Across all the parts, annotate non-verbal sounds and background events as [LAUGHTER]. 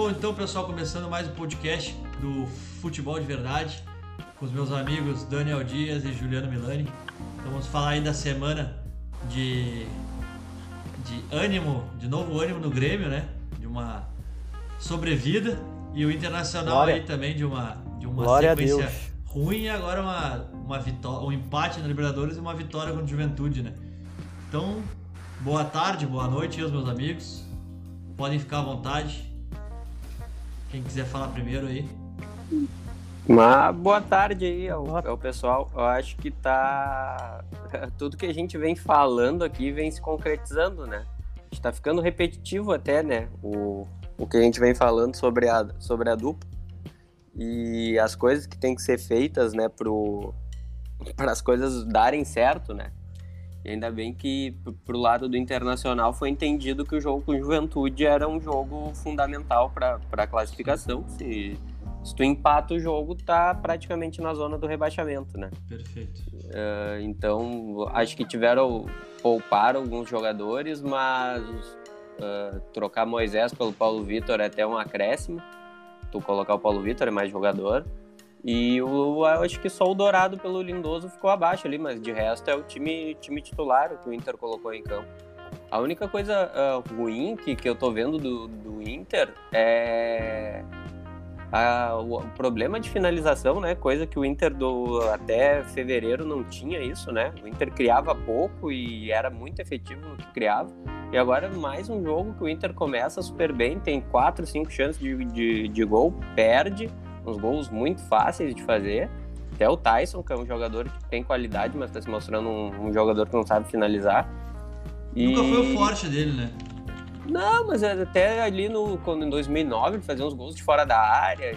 Bom, então, pessoal, começando mais um podcast do Futebol de Verdade com os meus amigos Daniel Dias e Juliano Milani. Então, vamos falar aí da semana de, de ânimo, de novo ânimo no Grêmio, né? De uma sobrevida e o Internacional Glória. aí também de uma, de uma Glória sequência ruim e agora uma, uma vitória, um empate na Libertadores e uma vitória contra o Juventude, né? Então, boa tarde, boa noite, aí, meus amigos. Podem ficar à vontade. Quem quiser falar primeiro aí. Uma boa tarde aí ao, ao pessoal. Eu acho que tá. [LAUGHS] Tudo que a gente vem falando aqui vem se concretizando, né? A gente tá ficando repetitivo até, né? O, o que a gente vem falando sobre a, sobre a dupla. E as coisas que tem que ser feitas, né, pro, [LAUGHS] para as coisas darem certo, né? E ainda bem que pro- lado do Internacional foi entendido que o jogo com Juventude era um jogo fundamental para a classificação. Se, se tu empata o jogo, tá praticamente na zona do rebaixamento, né? Perfeito. Eh, Então, acho que tiveram poupar alguns jogadores, mas eh, trocar Moisés pelo Paulo Vitor é até um acréscimo. Tu colocar o Paulo Vitor é mais jogador. E o, eu acho que só o Dourado pelo Lindoso ficou abaixo ali, mas de resto é o time, time titular que o Inter colocou em campo. A única coisa ah, ruim que, que eu tô vendo do, do Inter é a- o, o problema de finalização, né? Coisa que o Inter do até fevereiro não tinha isso, né? O Inter criava pouco e era muito efetivo no que criava. E agora mais um jogo que o Inter começa super bem, tem quatro, cinco chances de, de, de gol, perde, uns gols muito fáceis de fazer. Até o Tyson, que é um jogador que tem qualidade, mas está se mostrando um, um jogador que não sabe finalizar. Nunca foi o E- forte dele, né? não, mas até ali no, quando, em 2009 ele fazia uns gols de fora da área,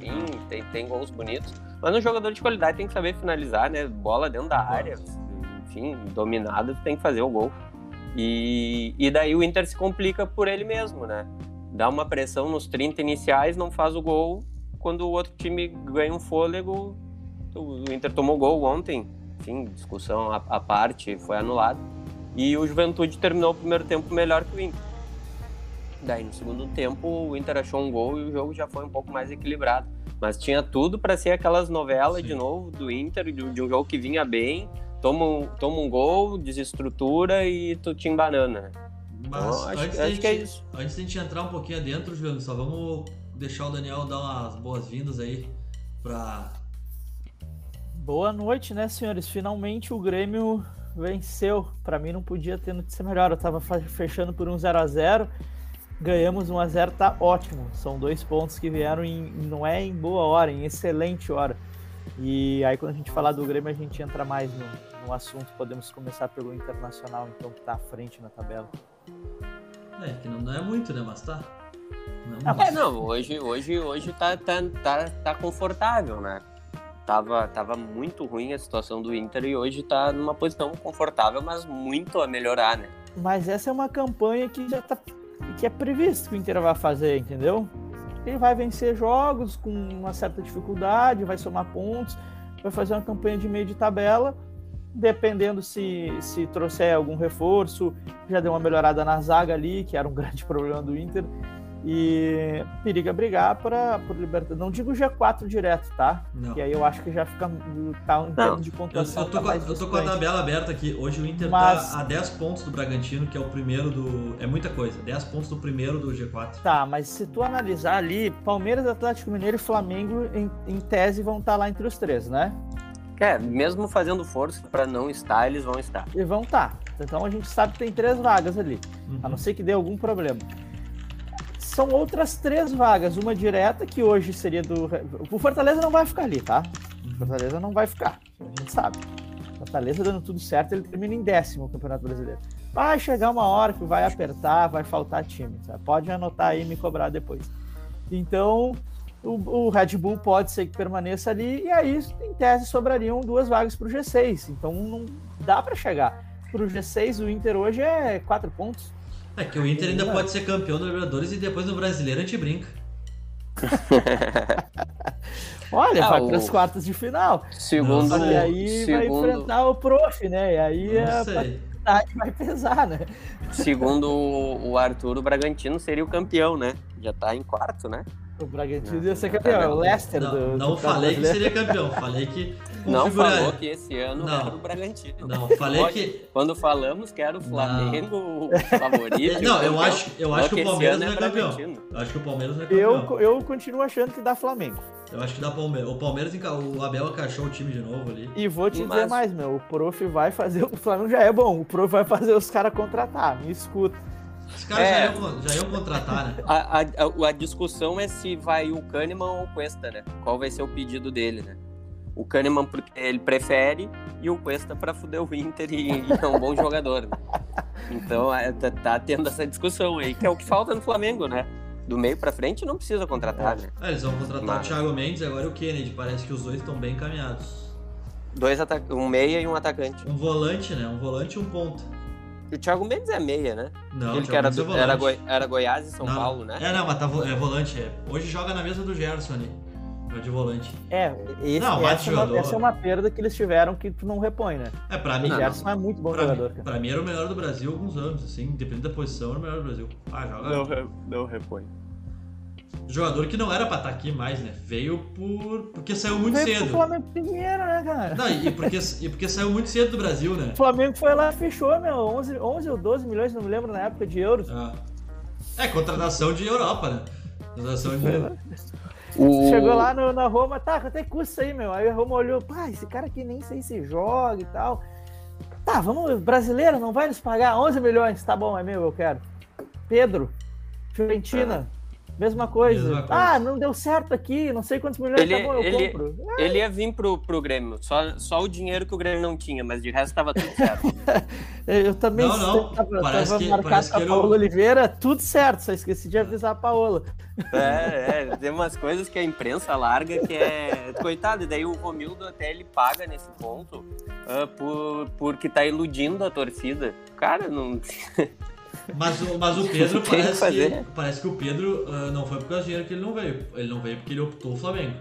e, enfim, tem, tem gols bonitos. Mas um jogador de qualidade tem que saber finalizar, né? Bola dentro da área, enfim, dominado, tem que fazer o gol. E, e daí o Inter se complica por ele mesmo, né? Dá uma pressão nos 30 iniciais, não faz o gol. Quando o outro time ganha um fôlego, o Inter tomou gol ontem. Enfim, discussão à, parte, foi anulado. E o Juventude terminou o primeiro tempo melhor que o Inter. Daí no segundo tempo o Inter achou um gol e o jogo já foi um pouco mais equilibrado. Mas tinha tudo para ser aquelas novelas Sim. de novo do Inter, de, de um jogo que vinha bem, toma um, toma um gol, desestrutura e tu te embanana. Mas Então, acho- antes, acho gente, que é isso. antes da gente entrar um pouquinho adentro, Juliano, só vamos deixar o Daniel dar umas boas-vindas aí pra. Boa noite, né, senhores? Finalmente o Grêmio venceu. Pra mim não podia ter notícia melhor. Eu tava fechando por um 0 a 0 Ganhamos 1 a 0 tá ótimo. São dois pontos que vieram em, não é em boa hora, em excelente hora. E aí quando a gente falar do Grêmio, a gente entra mais no, no assunto. Podemos começar pelo Internacional, então, que tá à frente na tabela. É, que não é muito, né? Mas tá. Não, mas- É, não, hoje, hoje, hoje tá, tá, tá, tá confortável, né? Tava, tava muito ruim a situação do Inter e hoje tá numa posição confortável, mas muito a melhorar, né? Mas essa é uma campanha que já tá que é previsto que o Inter vai fazer, entendeu? Ele vai vencer jogos com uma certa dificuldade, vai somar pontos, vai fazer uma campanha de meio de tabela, dependendo se, se trouxer algum reforço, já deu uma melhorada na zaga ali, que era um [LAUGHS] grande problema do Inter, e periga brigar para por Libertadores. Não digo G4 direto, tá? Não. Que aí eu acho que já fica tá, em termos de Eu, pontuação. eu tô tá com, eu tô com a tabela aberta aqui. Hoje o Inter Mas- tá a 10 pontos do Bragantino, que é o primeiro do. É muita coisa. 10 pontos do primeiro do G4. Tá, mas se tu analisar ali, Palmeiras, Atlético Mineiro e Flamengo, em, em tese, vão estar lá entre os três, né? É, mesmo fazendo força pra não estar, eles vão estar. E vão estar. Então a gente sabe que tem três vagas ali, Uhum. a não ser que dê algum problema. São outras três vagas, uma direta, que hoje seria do. O Fortaleza não vai ficar ali, tá? O Fortaleza não vai ficar, a gente sabe. Fortaleza dando tudo certo, ele termina em décimo o Campeonato Brasileiro. Vai chegar uma hora que vai apertar, vai faltar time. tá? Pode anotar aí e me cobrar depois. Então, o, o Red Bull pode ser que permaneça ali, e aí, em tese, sobrariam duas vagas para o G6. Então, não dá para chegar. Para o G6, o Inter hoje é quatro pontos. É que o Inter ainda Não. pode ser campeão da Libertadores e depois no Brasileiro a gente brinca. [LAUGHS] Olha, Ah, vai para as quartas de final. Segundo, E aí vai segundo, enfrentar o Prof, né? E aí é idade vai pesar, né? Segundo o Arthur, o Bragantino seria o campeão, né? Já tá em quarto, né? O Bragantino Não, ia ser não, campeão, é não. o Leicester Não, do. não do falei que seria campeão, falei que Não falou que esse ano Não. era o Bragantino. Não, falei Pode- que. Quando falamos que era o Flamengo o favorito. [LAUGHS] Não, eu campeão, acho, eu acho que o Palmeiras não é campeão. Bragantino. Eu acho que o Palmeiras não é campeão. Eu, eu continuo achando que dá Flamengo. Eu acho que dá Palmeiras. O Palmeiras, o Abel encaixou o time de novo ali. E vou te dizer Mas- mais, meu. O Prof vai fazer. O Flamengo já é bom. O Prof vai fazer os caras contratar. Me escuta. Os caras É. já, iam, já iam contratar, né? A, a, a- a discussão é se vai o Kahneman ou o Cuesta, né? Qual vai ser o pedido dele, né? O Kahneman porque ele prefere e o Cuesta pra fuder o Inter e, e é um bom [LAUGHS] jogador. né? Então é, tá, tá tendo essa discussão aí, que é o que falta no Flamengo, né? Do meio pra frente não precisa contratar, né? Ah, eles vão contratar Mas- o Thiago Mendes e agora o Kennedy. Parece que os dois estão bem encaminhados. Dois um meia e um atacante. Um volante, né? Um volante e um ponta. E o Thiago Mendes é meia, né? Não, o ele que Thiago era, Mendes é do, volante. era, Goi- era Goiás e São Não, Paulo, né? É, não, mas tá vo- é volante. É. Hoje joga na mesa do Gerson ali. Joga de volante. É, esse, Não, bate essa, é uma, jogador. essa é uma perda que eles tiveram que tu não repõe, né? É, pra mim, O Não, Gerson é muito bom pra, jogador, mim, cara. pra mim era o melhor do Brasil há alguns anos, assim, independente da posição, era o melhor do Brasil. Ah, joga. não repõe. Jogador que não era pra estar aqui mais, né? Veio por. porque saiu muito Veio pro cedo. Flamengo tem dinheiro, né, cara? Não, e porque, e porque saiu muito cedo do Brasil, né? O Flamengo foi lá e fechou, meu, 11, 11 ou 12 milhões, não me lembro na época de euros. Ah. É, contratação de Europa, né? Contratação de. O... Chegou lá no- na Roma, tá, quanto é que custa aí, meu? Aí a Roma olhou, pá, esse cara aqui nem sei se joga e tal. Tá, vamos, brasileiro, não vai nos pagar 11 milhões, tá bom, é meu, eu quero. Pedro, Fiorentina, mesma coisa. Mesma coisa. Ah, não deu certo aqui, não sei quantos milhões, Ele- tá bom, eu ele- compro. Ele ia vir pro, pro Grêmio, só, só o dinheiro que o Grêmio não tinha, mas de resto tava tudo certo. [LAUGHS] Eu também Não, não, tava, parece tava que- marcado parece com a Paola Oliveira, tudo certo, só esqueci de avisar a Paola. é, é, tem umas coisas que a imprensa larga que é. Coitado, e daí o Romildo até ele paga nesse ponto ah, por, porque tá iludindo a torcida. Cara, não. [LAUGHS] Mas o, mas o [LAUGHS] Pedro parece que, parece que o Pedro ah, não foi por causa do dinheiro que ele não veio. Ele não veio porque ele optou o Flamengo.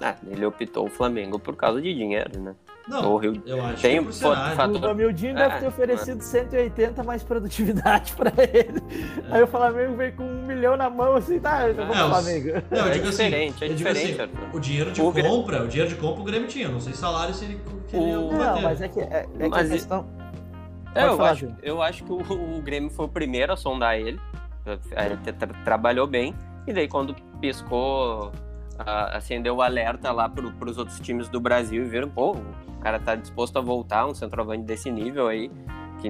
Ah, ele optou o Flamengo por causa de dinheiro, né? Não, O Rio- eu acho tem que é um por fato- cenário. fato- O Romildinho É, deve ter oferecido 180 mais produtividade [LAUGHS] pra ele. É. Aí o Flamengo veio com um milhão na mão, assim, tá, eu vou É, Flamengo. Não, eu É digo assim, diferente, é eu digo diferente, assim, Arthur. o dinheiro de O Grêmio- compra, o dinheiro de compra o Grêmio tinha. Não sei salário se ele queria O- Não, mas é que, é, é que a Mas e- questão... É, eu, falar, acho, eu acho que o, o Grêmio foi o primeiro a sondar ele. Ele tra- tra- trabalhou bem. E daí, quando piscou, acendeu o alerta lá pro, pros outros times do Brasil e viram, pô, o cara tá disposto a voltar, um centroavante desse nível aí, que,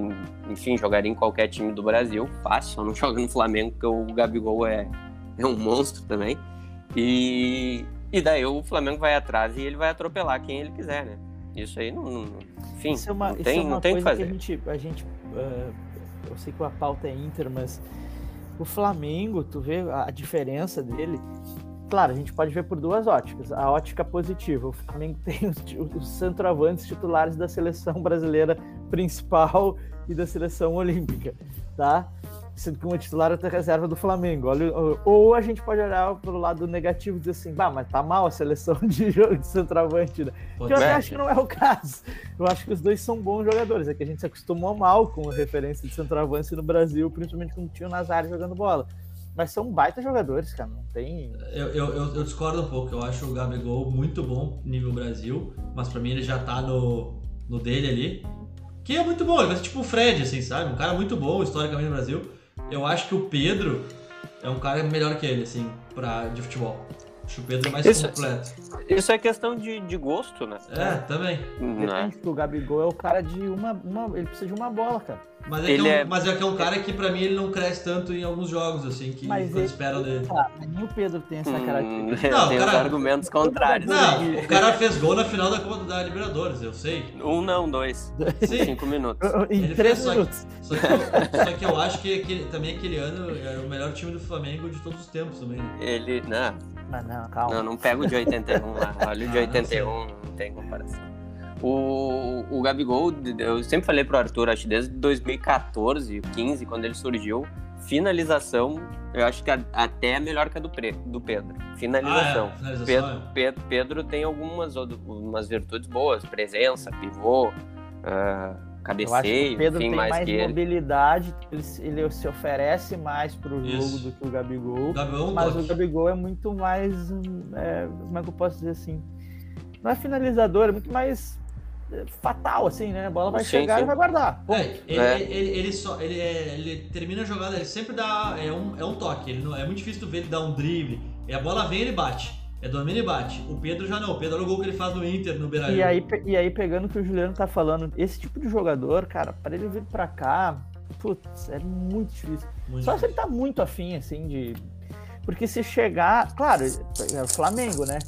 enfim, jogaria em qualquer time do Brasil, fácil, só não [LAUGHS] joga no Flamengo, porque o Gabigol é, é um monstro também. E, e daí o Flamengo vai atrás e ele vai atropelar quem ele quiser, né? Isso aí não. não- enfim, Isso é uma, não isso tem, é uma não tem o que fazer. a gente... A gente ah, eu sei que a pauta é Inter, mas o Flamengo, tu vê a, a diferença dele... Claro, a gente pode ver por duas óticas. A ótica positiva, o Flamengo [LAUGHS] tem os, os centroavantes titulares da seleção brasileira principal e da seleção olímpica, tá? Sendo que uma titular até reserva do Flamengo. Olha, ou a gente pode olhar pelo lado negativo e dizer assim, bah, mas tá mal a seleção de jogo de centroavante, né? Que eu até É. acho que não é o caso. Eu acho que os dois são bons jogadores. É que a gente se acostumou mal com a referência de centroavance no Brasil, principalmente com o Tio Nazário jogando bola. Mas são baita jogadores, cara. Não tem. Eu, eu, eu, eu discordo um pouco. Eu acho o Gabigol muito bom nível Brasil, mas pra mim ele já tá no, no dele ali. Que é muito bom, ele vai ser tipo o Fred, assim, sabe? Um cara muito bom historicamente no Brasil. Eu acho que o Pedro é um cara melhor que ele, assim, pra, de futebol. Acho que o Pedro é mais Isso- completo. Isso é questão de, de gosto, né? É, também. Né? Depende, o Gabigol é o cara de uma, uma. Ele precisa de uma bola, cara. Mas é, Ele que é, um, é- mas é que é um cara que pra mim ele não cresce tanto em alguns jogos, assim, que Mas ele- esperam dele. Ah, nem o Pedro tem essa Hum, característica. Não, tem os cara- argumentos contrários. Não, o cara fez gol na final da Copa da Libertadores, eu sei. Um não, dois. Sim. Cinco minutos. Em Ele três fez só que- minutos. Só que, eu, só que eu acho que aquele- também aquele ano era o melhor time do Flamengo de todos os tempos também. né? Ele. Não, Mas não, calma. não, não pega o de 81 lá. Olha o de Ah, não 81, não tem comparação. O, o Gabigol, eu sempre falei pro Arthur, acho que desde 2014, 15, quando ele surgiu, finalização, eu acho que a- até é melhor que a do, Pre- do Pedro. Finalização. Ah, é, finalização, Pedro, é. Pedro, Pedro tem algumas umas virtudes boas, presença, pivô, ah, cabeceio, o Pedro enfim, tem mais, mais que mobilidade, ele, se- ele se oferece mais pro jogo do que o Gabigol. O Gabriel é Mas toque. o Gabigol é muito mais. hum, é, como é que eu posso dizer assim? Não é finalizador, é muito mais fatal, assim, né? A bola vai Sim, chegar sim. e vai guardar. É, ele, É. ele, ele, ele só, ele, é- ele termina a jogada, ele sempre dá. É um, é um toque. Ele não, é muito difícil tu ver ele dar um drible. É a bola vem ele bate. É domina e bate. O Pedro já não. O Pedro olha o gol que ele faz no Inter, no Beira E aí, e aí, pegando o que o Juliano tá falando, esse tipo de jogador, cara, pra ele vir pra cá, putz, é muito difícil. Muito Só se ele difícil. tá muito afim, assim, de. Porque se chegar. Claro, é o Flamengo, né?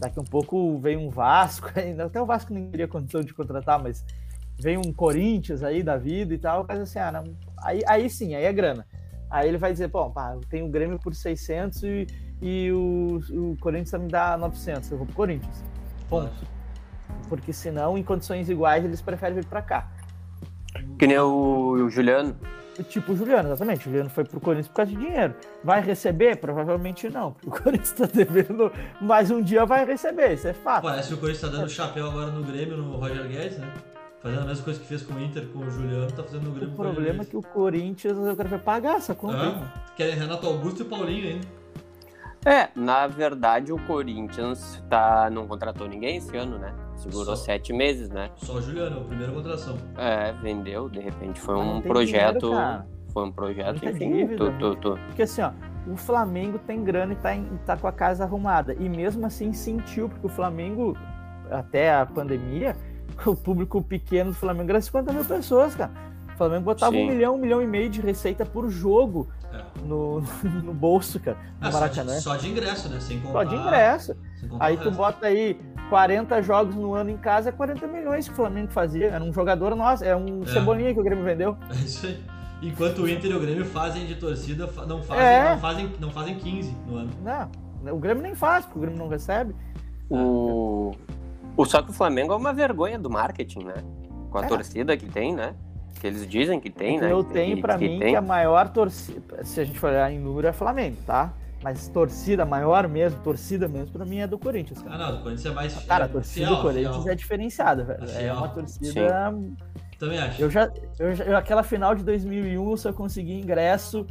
Daqui um pouco vem um Vasco, [LAUGHS] ainda até o Vasco nem teria condição de contratar, mas vem um Corinthians aí da vida e tal, mas assim, ah, não, aí, aí sim, aí é grana. Aí ele vai dizer, pô, pá, eu tenho o Grêmio por 600 e, e o, o Corinthians me dá 900, eu vou pro Corinthians. Ponto. Porque senão, em condições iguais, eles preferem vir pra cá. Que nem o, o Juliano. Tipo o Juliano, exatamente. O Juliano foi pro Corinthians por causa de dinheiro. Vai receber? Provavelmente não. porque [LAUGHS] O Corinthians tá devendo, mas um dia vai receber, isso é fato. Parece que o Corinthians tá dando chapéu agora no Grêmio, no Roger Guedes, né? Fazendo a mesma coisa que fez com o Inter, com o Juliano, tá fazendo no Grêmio O problema é que o Corinthians, eu quero ver pagar essa conta. Ah, querem Renato Augusto e Paulinho ainda. É, na verdade o Corinthians tá, não contratou ninguém esse ano, né? Segurou Só. sete meses, né? Só o Juliano, primeira contratação. É, vendeu, de repente foi um projeto. dinheiro, foi um projeto, Muita enfim. dívida, Tu, tu, tu, Porque assim, ó, o Flamengo tem grana e tá, em- tá com a casa arrumada. E mesmo assim sentiu, porque o Flamengo, até a pandemia, [LAUGHS] o público pequeno do Flamengo era 50 mil pessoas, cara. O Flamengo botava Sim. um milhão, um milhão e meio de receita por jogo É. no, [LAUGHS] no bolso, cara, no Ah, só, Maracanã. de, só de ingresso, né? Sem Só de ingresso. sem contar Aí tu bota aí 40 jogos no ano em casa, é 40 milhões que o Flamengo fazia. Era um jogador nosso, é um É. cebolinha que o Grêmio vendeu. É isso aí. Enquanto o Inter e o Grêmio fazem de torcida, não fazem, É. não fazem, não fazem 15 no ano. Não, o Grêmio nem faz, porque o Grêmio não recebe. o, o, só que o Flamengo é uma vergonha do marketing, né? Com a É. torcida que tem, né? Que eles dizem que tem, né? Eu Que- tenho que- pra que mim tem. que a maior torcida, se a gente for olhar em número, é Flamengo, tá? Mas torcida maior mesmo, torcida mesmo, pra mim é do Corinthians, Ah, cara. não, o Corinthians é mais. Cara, é a torcida fiel, do Corinthians fiel. é diferenciada, velho. É É uma torcida. Também acho. Eu já, eu já. eu- aquela final de 2001, eu só consegui ingresso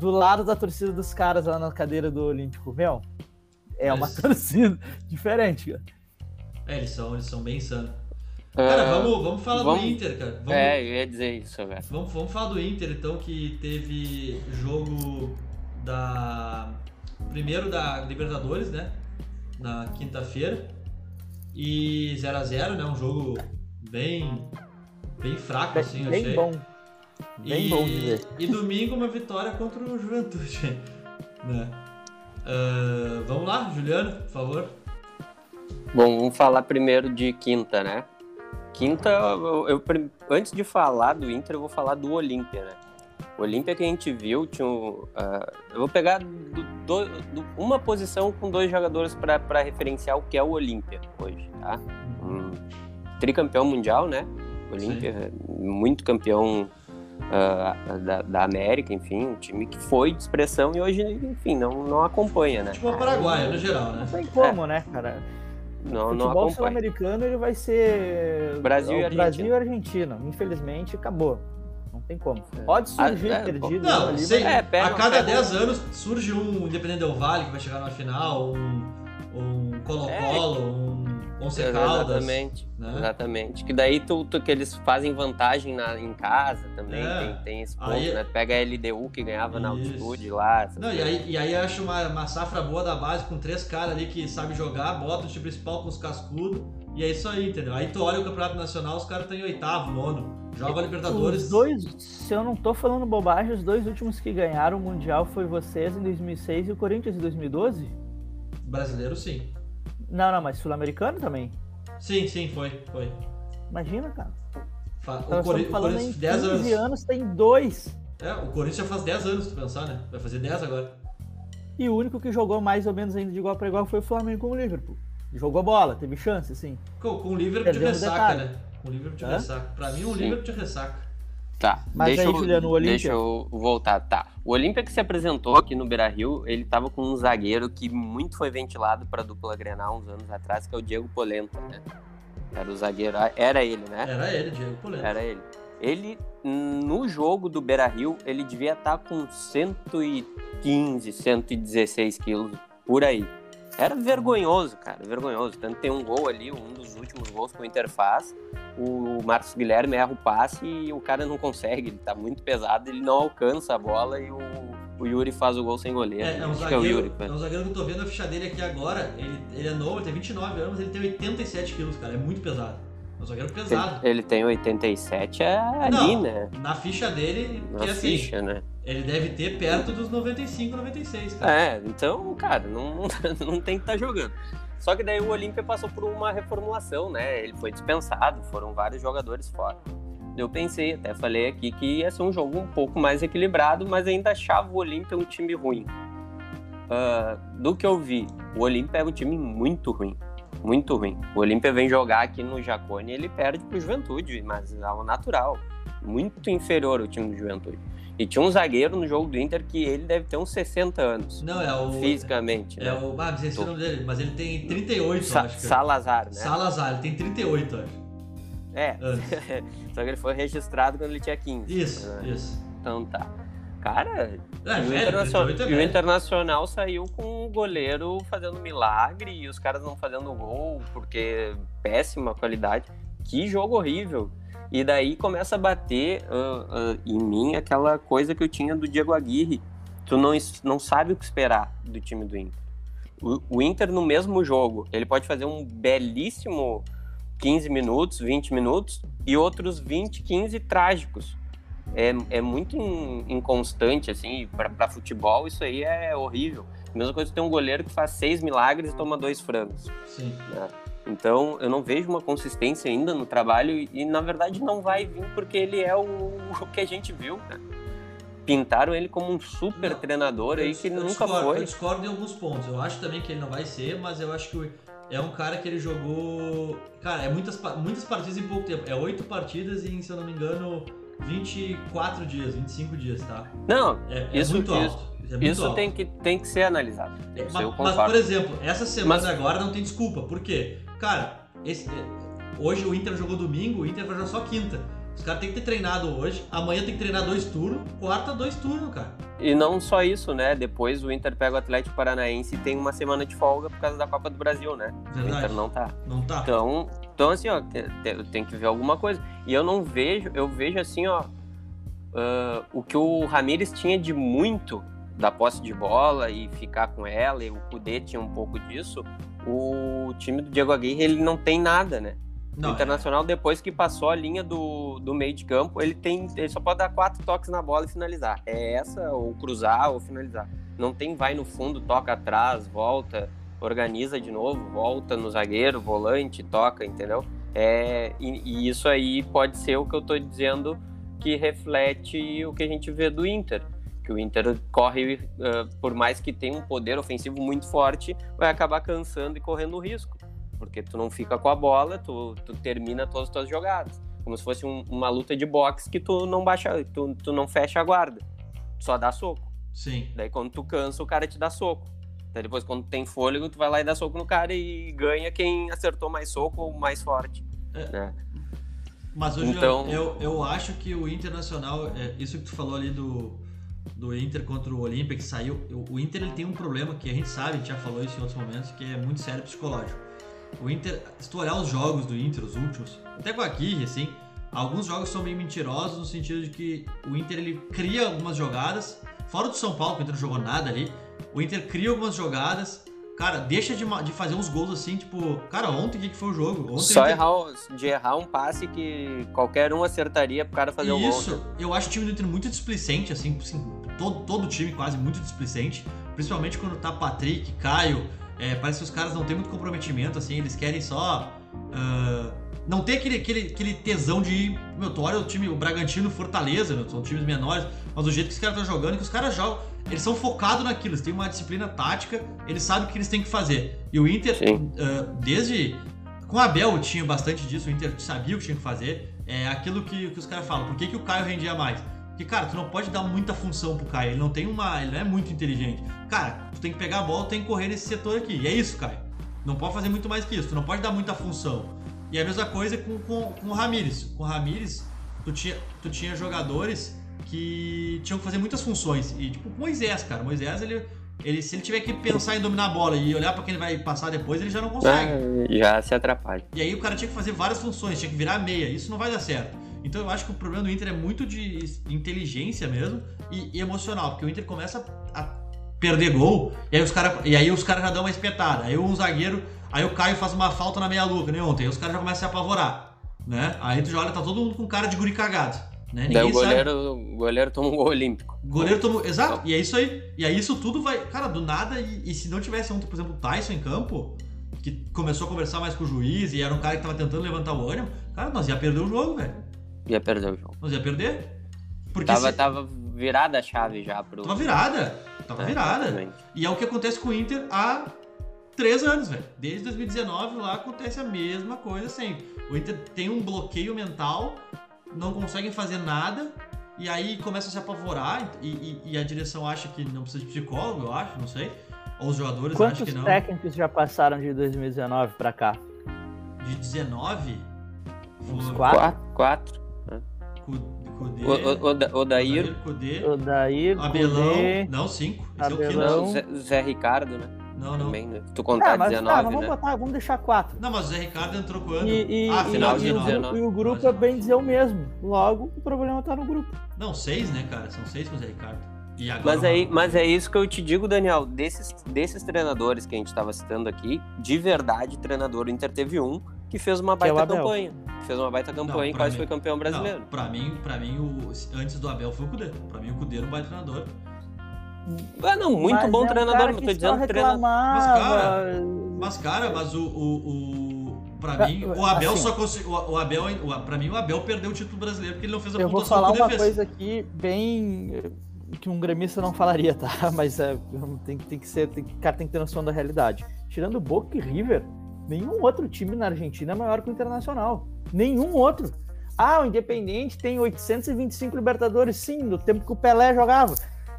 do lado da torcida dos caras lá na cadeira do Olímpico. Meu, é uma Mas- [LAUGHS] torcida diferente, cara. É, eles são, eles são bem insanos. Cara, Ah, vamos, vamos falar vamos- do Inter, cara. Vamos, É, eu ia dizer isso, velho. vamos, vamos falar do Inter, então, que teve jogo da. Primeiro da Libertadores, né? Na quinta-feira. E 0x0, né? Um jogo bem. Bem fraco, assim, eu bem achei. bom. Bem e, bom dizer. [LAUGHS] E domingo uma vitória contra o Juventude. [LAUGHS] né? Ah, vamos lá, Juliano, por favor. Bom, vamos falar primeiro de quinta, né? Quinta, eu, eu- antes de falar do Inter, eu vou falar do Olímpia, né? O Olímpia que a gente viu tinha um, ah, eu vou pegar do- do- do- uma posição com dois jogadores para referenciar o que é o Olímpia hoje, tá? Um tricampeão mundial, né? Olímpia, muito campeão ah, da, da América, enfim, um time que foi de expressão e hoje, enfim, não, não acompanha, né? Tipo o Paraguai, no geral, né? Não tem como, né, cara? Não, não futebol acompanha. sul-americano ele vai ser Brasil e o Brasil Argentina. e Argentina. Infelizmente acabou. Não tem como. Pode surgir Ah, é, perdido Não, ali, sei, É, pega- a cada pega 10 um- anos surge um Independente Del Vale que vai chegar na final, um, um Colo-Colo, um Once Caldas. Exatamente, né? exatamente. Que daí tu, tu- que eles fazem vantagem na, em casa também, É. tem, tem esse ponto, Aí- né? Pega a LDU que ganhava na Isso. altitude lá. Não, e aí, e aí eu acho uma, uma safra boa da base com três caras ali que sabem jogar, bota o time principal com os cascudos, e é isso aí, entendeu? Aí tu olha o Campeonato Nacional, os caras estão em oitavo, nono, joga a Libertadores. Os dois, se eu não tô falando bobagem, os dois últimos que ganharam o Mundial foi vocês em 2006 e o Corinthians em 2012? Brasileiro, sim. Não, não, mas sul-americano também. Sim, sim, foi, foi. Imagina, cara. Fa- O, Cori- o Corinthians, 15 10 anos. anos. tem dois. É, o Corinthians já faz 10 anos, se tu pensar, né? Vai fazer 10 agora. E o único que jogou mais ou menos ainda de igual para igual foi o Flamengo com o Liverpool. Jogou bola, teve chance, assim. Com, com o Liverpool de ressaca, detalhe. né? Com o Liverpool de Hã? ressaca. Pra mim, um Sim. Liverpool de ressaca. Tá, Mas deixa, aí, eu, Juliano, o deixa eu voltar. Tá, o Olímpia que se apresentou aqui no Beira-Rio, ele tava com um zagueiro que muito foi ventilado pra dupla Grenal uns anos atrás, que é o Diego Polenta, né? Era o zagueiro, era ele, né? Era ele, Diego Polenta. Era ele. Ele, no jogo do Beira Rio, ele devia estar tá com 115, 116 quilos por aí. Era vergonhoso, cara, vergonhoso. Tanto tem um gol ali, um dos últimos gols que o Inter faz. O Marcos Guilherme erra o passe e o cara não consegue, ele tá muito pesado, ele não alcança a bola e o, o Yuri faz o gol sem goleiro. É, é um, zagueiro, é, Yuri, é um zagueiro que eu tô vendo a ficha dele aqui agora. Ele, ele é novo, ele tem 29 anos, ele tem 87 quilos, cara, é muito pesado. Um zagueiro pesado. Ele, ele tem 87 é ali, não, né? Na ficha dele, na que, assim, ficha, né? Ele deve ter perto dos 95, 96, cara. É, então, cara, não, [LAUGHS] não tem que estar tá jogando. Só que daí o Olímpia passou por uma reformulação, né? Ele foi dispensado, foram vários jogadores fora. Eu pensei, até falei aqui que ia ser um jogo um pouco mais equilibrado, mas ainda achava o Olímpia um time ruim. Uh, do que eu vi, o Olímpia é um time muito ruim. Muito ruim. O Olímpia vem jogar aqui no Jacone e ele perde pro Juventude, mas é o natural. Muito inferior o time do Juventude. E tinha um zagueiro no jogo do Inter que ele deve ter uns 60 anos. Não, é o. Fisicamente. É, né? o. Ah, esqueci o nome dele, mas ele tem 38, Sa acho. Que... Salazar, né? Salazar, ele tem 38, acho. É. [LAUGHS] Só que ele foi registrado quando ele tinha 15. Isso, né? isso. Então tá. Cara, é, o, velho, internacional, é e o Internacional saiu com o goleiro fazendo milagre e os caras não fazendo gol porque péssima qualidade. Que jogo horrível. E daí começa a bater uh, uh, em mim aquela coisa que eu tinha do Diego Aguirre. Tu não, não sabe o que esperar do time do Inter. O, o Inter, no mesmo jogo, ele pode fazer um belíssimo 15 minutos, 20 minutos e outros 20, 15 trágicos. É, é muito in, inconstante, assim, para futebol isso aí é horrível. Mesma coisa que tem um goleiro que faz seis milagres e toma dois frangos. Sim. Né? Então, eu não vejo uma consistência ainda no trabalho e, na verdade, não vai vir porque ele é o, o que a gente viu, né? Pintaram ele como um super não, treinador aí que nunca discordo, foi. Eu discordo em alguns pontos. Eu acho também que ele não vai ser, mas eu acho que é um cara que ele jogou. Cara, é muitas, muitas partidas em pouco tempo. É oito partidas em, se eu não me engano, 24 dias, 25 dias, tá? Não, é, é isso, muito isso, alto. É isso tem, que, tem que ser analisado. É, mas, mas, por exemplo, essa semana mas... agora não tem desculpa. Por quê? Cara, esse, hoje o Inter jogou domingo, o Inter vai jogar só quinta. Os caras têm que ter treinado hoje, amanhã tem que treinar dois turnos, quarta, dois turnos, cara. E não só isso, né? Depois o Inter pega o Atlético Paranaense e tem uma semana de folga por causa da Copa do Brasil, né? Verdade. O Inter não tá. Não tá. Então, então assim, ó, tem que ver alguma coisa. E eu não vejo, eu vejo assim, ó, uh, o que o Ramires tinha de muito da posse de bola e ficar com ela, e o Kudê tinha um pouco disso, o time do Diego Aguirre ele não tem nada, né? Não, o é. Internacional, é. depois que passou a linha do, do meio de campo, ele tem. Ele só pode dar quatro toques na bola e finalizar. É essa, ou cruzar, ou finalizar. Não tem vai no fundo, toca atrás, volta, organiza de novo, volta no zagueiro, volante, toca, entendeu? É, e, e isso aí pode ser o que eu tô dizendo que reflete o que a gente vê do Inter que o Inter corre, uh, por mais que tenha um poder ofensivo muito forte, vai acabar cansando e correndo risco, porque tu não fica com a bola, tu, tu termina todas as tuas jogadas, como se fosse um, uma luta de boxe que tu não baixa, tu, tu não fecha a guarda, só dá soco. Sim. Daí quando tu cansa, o cara te dá soco. Daí depois quando tem fôlego, tu vai lá e dá soco no cara e ganha quem acertou mais soco ou mais forte. É. Né? Mas hoje então... eu, eu acho que o Internacional, é, isso que tu falou ali do, do Inter contra o Olímpia que saiu. O Inter ele tem um problema que a gente sabe, a gente já falou isso em outros momentos, que é muito sério psicológico. O Inter, se tu olhar os jogos do Inter, os últimos, até com a Kirri, assim, alguns jogos são meio mentirosos no sentido de que o Inter ele cria algumas jogadas, fora do São Paulo, que o Inter não jogou nada ali, o Inter cria algumas jogadas Cara, deixa de, de fazer uns gols assim, tipo, cara, ontem o que, que foi o jogo? Ontem Só errar, de errar um passe que qualquer um acertaria pro cara fazer o um gol. Isso, eu acho o time do Inter muito displicente, assim, assim todo, todo o time quase muito displicente, principalmente quando tá Patrick, Caio, é, parece que os caras não têm muito comprometimento, assim, eles querem só. Uh, não tem aquele, aquele, aquele tesão de ir. Meu, tu olha o time, o Bragantino, Fortaleza, meu, são times menores, mas o jeito que os caras estão jogando, que os caras jogam eles são focados naquilo, eles têm uma disciplina tática, eles sabem o que eles têm que fazer. E o Inter, uh, desde. Com o Abel tinha bastante disso, o Inter sabia o que tinha que fazer. É aquilo que, que os caras falam. Por que, que o Caio rendia mais? Porque, cara, tu não pode dar muita função pro Caio. Ele não tem uma. Ele não é muito inteligente. Cara, tu tem que pegar a bola, tem que correr nesse setor aqui. E é isso, Caio. Não pode fazer muito mais que isso. Tu não pode dar muita função. E é a mesma coisa com, com, com o Ramires. Com o Ramires, tu tinha, tu tinha jogadores que tinham que fazer muitas funções. E, tipo, Moisés, cara. Moisés, ele, ele, se ele tiver que pensar em dominar a bola e olhar pra quem ele vai passar depois, ele já não consegue. Ah, já se atrapalha. E aí o cara tinha que fazer várias funções, tinha que virar meia. Isso não vai dar certo. Então eu acho que o problema do Inter é muito de inteligência mesmo e, e emocional, porque o Inter começa a perder gol e aí os caras e aí os caras já dão uma espetada. Aí um zagueiro, aí o Caio faz uma falta na meia lua, nem ontem, aí os caras já começam a se apavorar, né? Aí tu já olha, tá todo mundo com cara de guri cagado, né? Daí Ninguém o goleiro, o goleiro toma um gol olímpico. sabe. O goleiro tomou, exato. E é isso aí. E aí isso tudo vai, cara, do nada e, e se não tivesse ontem, por exemplo, o Tyson em campo, que começou a conversar mais com o juiz e era um cara que tava tentando levantar o ânimo, cara, nós ia perder o jogo, velho. Ia perder o jogo. Nós ia perder. Porque Tava, se- tava virada a chave já pro. Tava virada. Tava É, virada. exatamente. E é o que acontece com o Inter há três anos, velho. Desde 2019 lá acontece a mesma coisa sempre. O Inter tem um bloqueio mental, não conseguem fazer nada, e aí começa a se apavorar, e, e- e a direção acha que não precisa de psicólogo, eu acho, não sei. Ou os jogadores acham Quantos que não. técnicos já passaram de 2019 pra cá? De 19, Uns foi quatro? Quatro. quatro. Cu- Cudê, O, o, o, Da- o Dair, Cudê, O Dair, Abelão, Kudê... não, cinco. Esse é o quinto. Abelão. Zé, Zé Ricardo, né? Não, não. Também, né? Se tu contar Ah, mas 19, tá, mas vamos né? botar, vamos deixar quatro. Não, mas o Zé Ricardo entrou quando? E, e, ah, e- final e de o 19. grupo, e o grupo é bem dizer o mesmo. Logo, o problema tá no grupo. Não, seis, né, cara? São seis com o Zé Ricardo. E agora Mas, aí, mas é isso que eu te digo, Daniel. Desses, desses treinadores que a gente estava citando aqui, de verdade, treinador o Inter teve um que fez uma é baita Abel. campanha. Fez uma baita campanha e pra quase mim- foi campeão brasileiro. Não, pra mim, pra mim o, antes do Abel foi o Cudê. Pra mim, o Cudê era um baita treinador. Ah, não, muito Mas bom é um treinador, cara mas tô dizendo treinador. Mas, cara, Mas, cara, mas o. o, o pra Pra- mim, o Abel assim, só conseguiu. O, Abel, o, pra mim, o Abel perdeu o título brasileiro porque ele não fez a Eu vou pontuação falar que o uma coisa aqui bem eh, que um gremista não falaria, tá? [LAUGHS] Mas é, tem, tem que ser, tem, cara tem que ter noção da realidade. Tirando o Boca e River, nenhum outro time na Argentina é maior que o Internacional. Nenhum outro. Ah, o Independente tem 825 Libertadores, sim, no tempo que o Pelé jogava.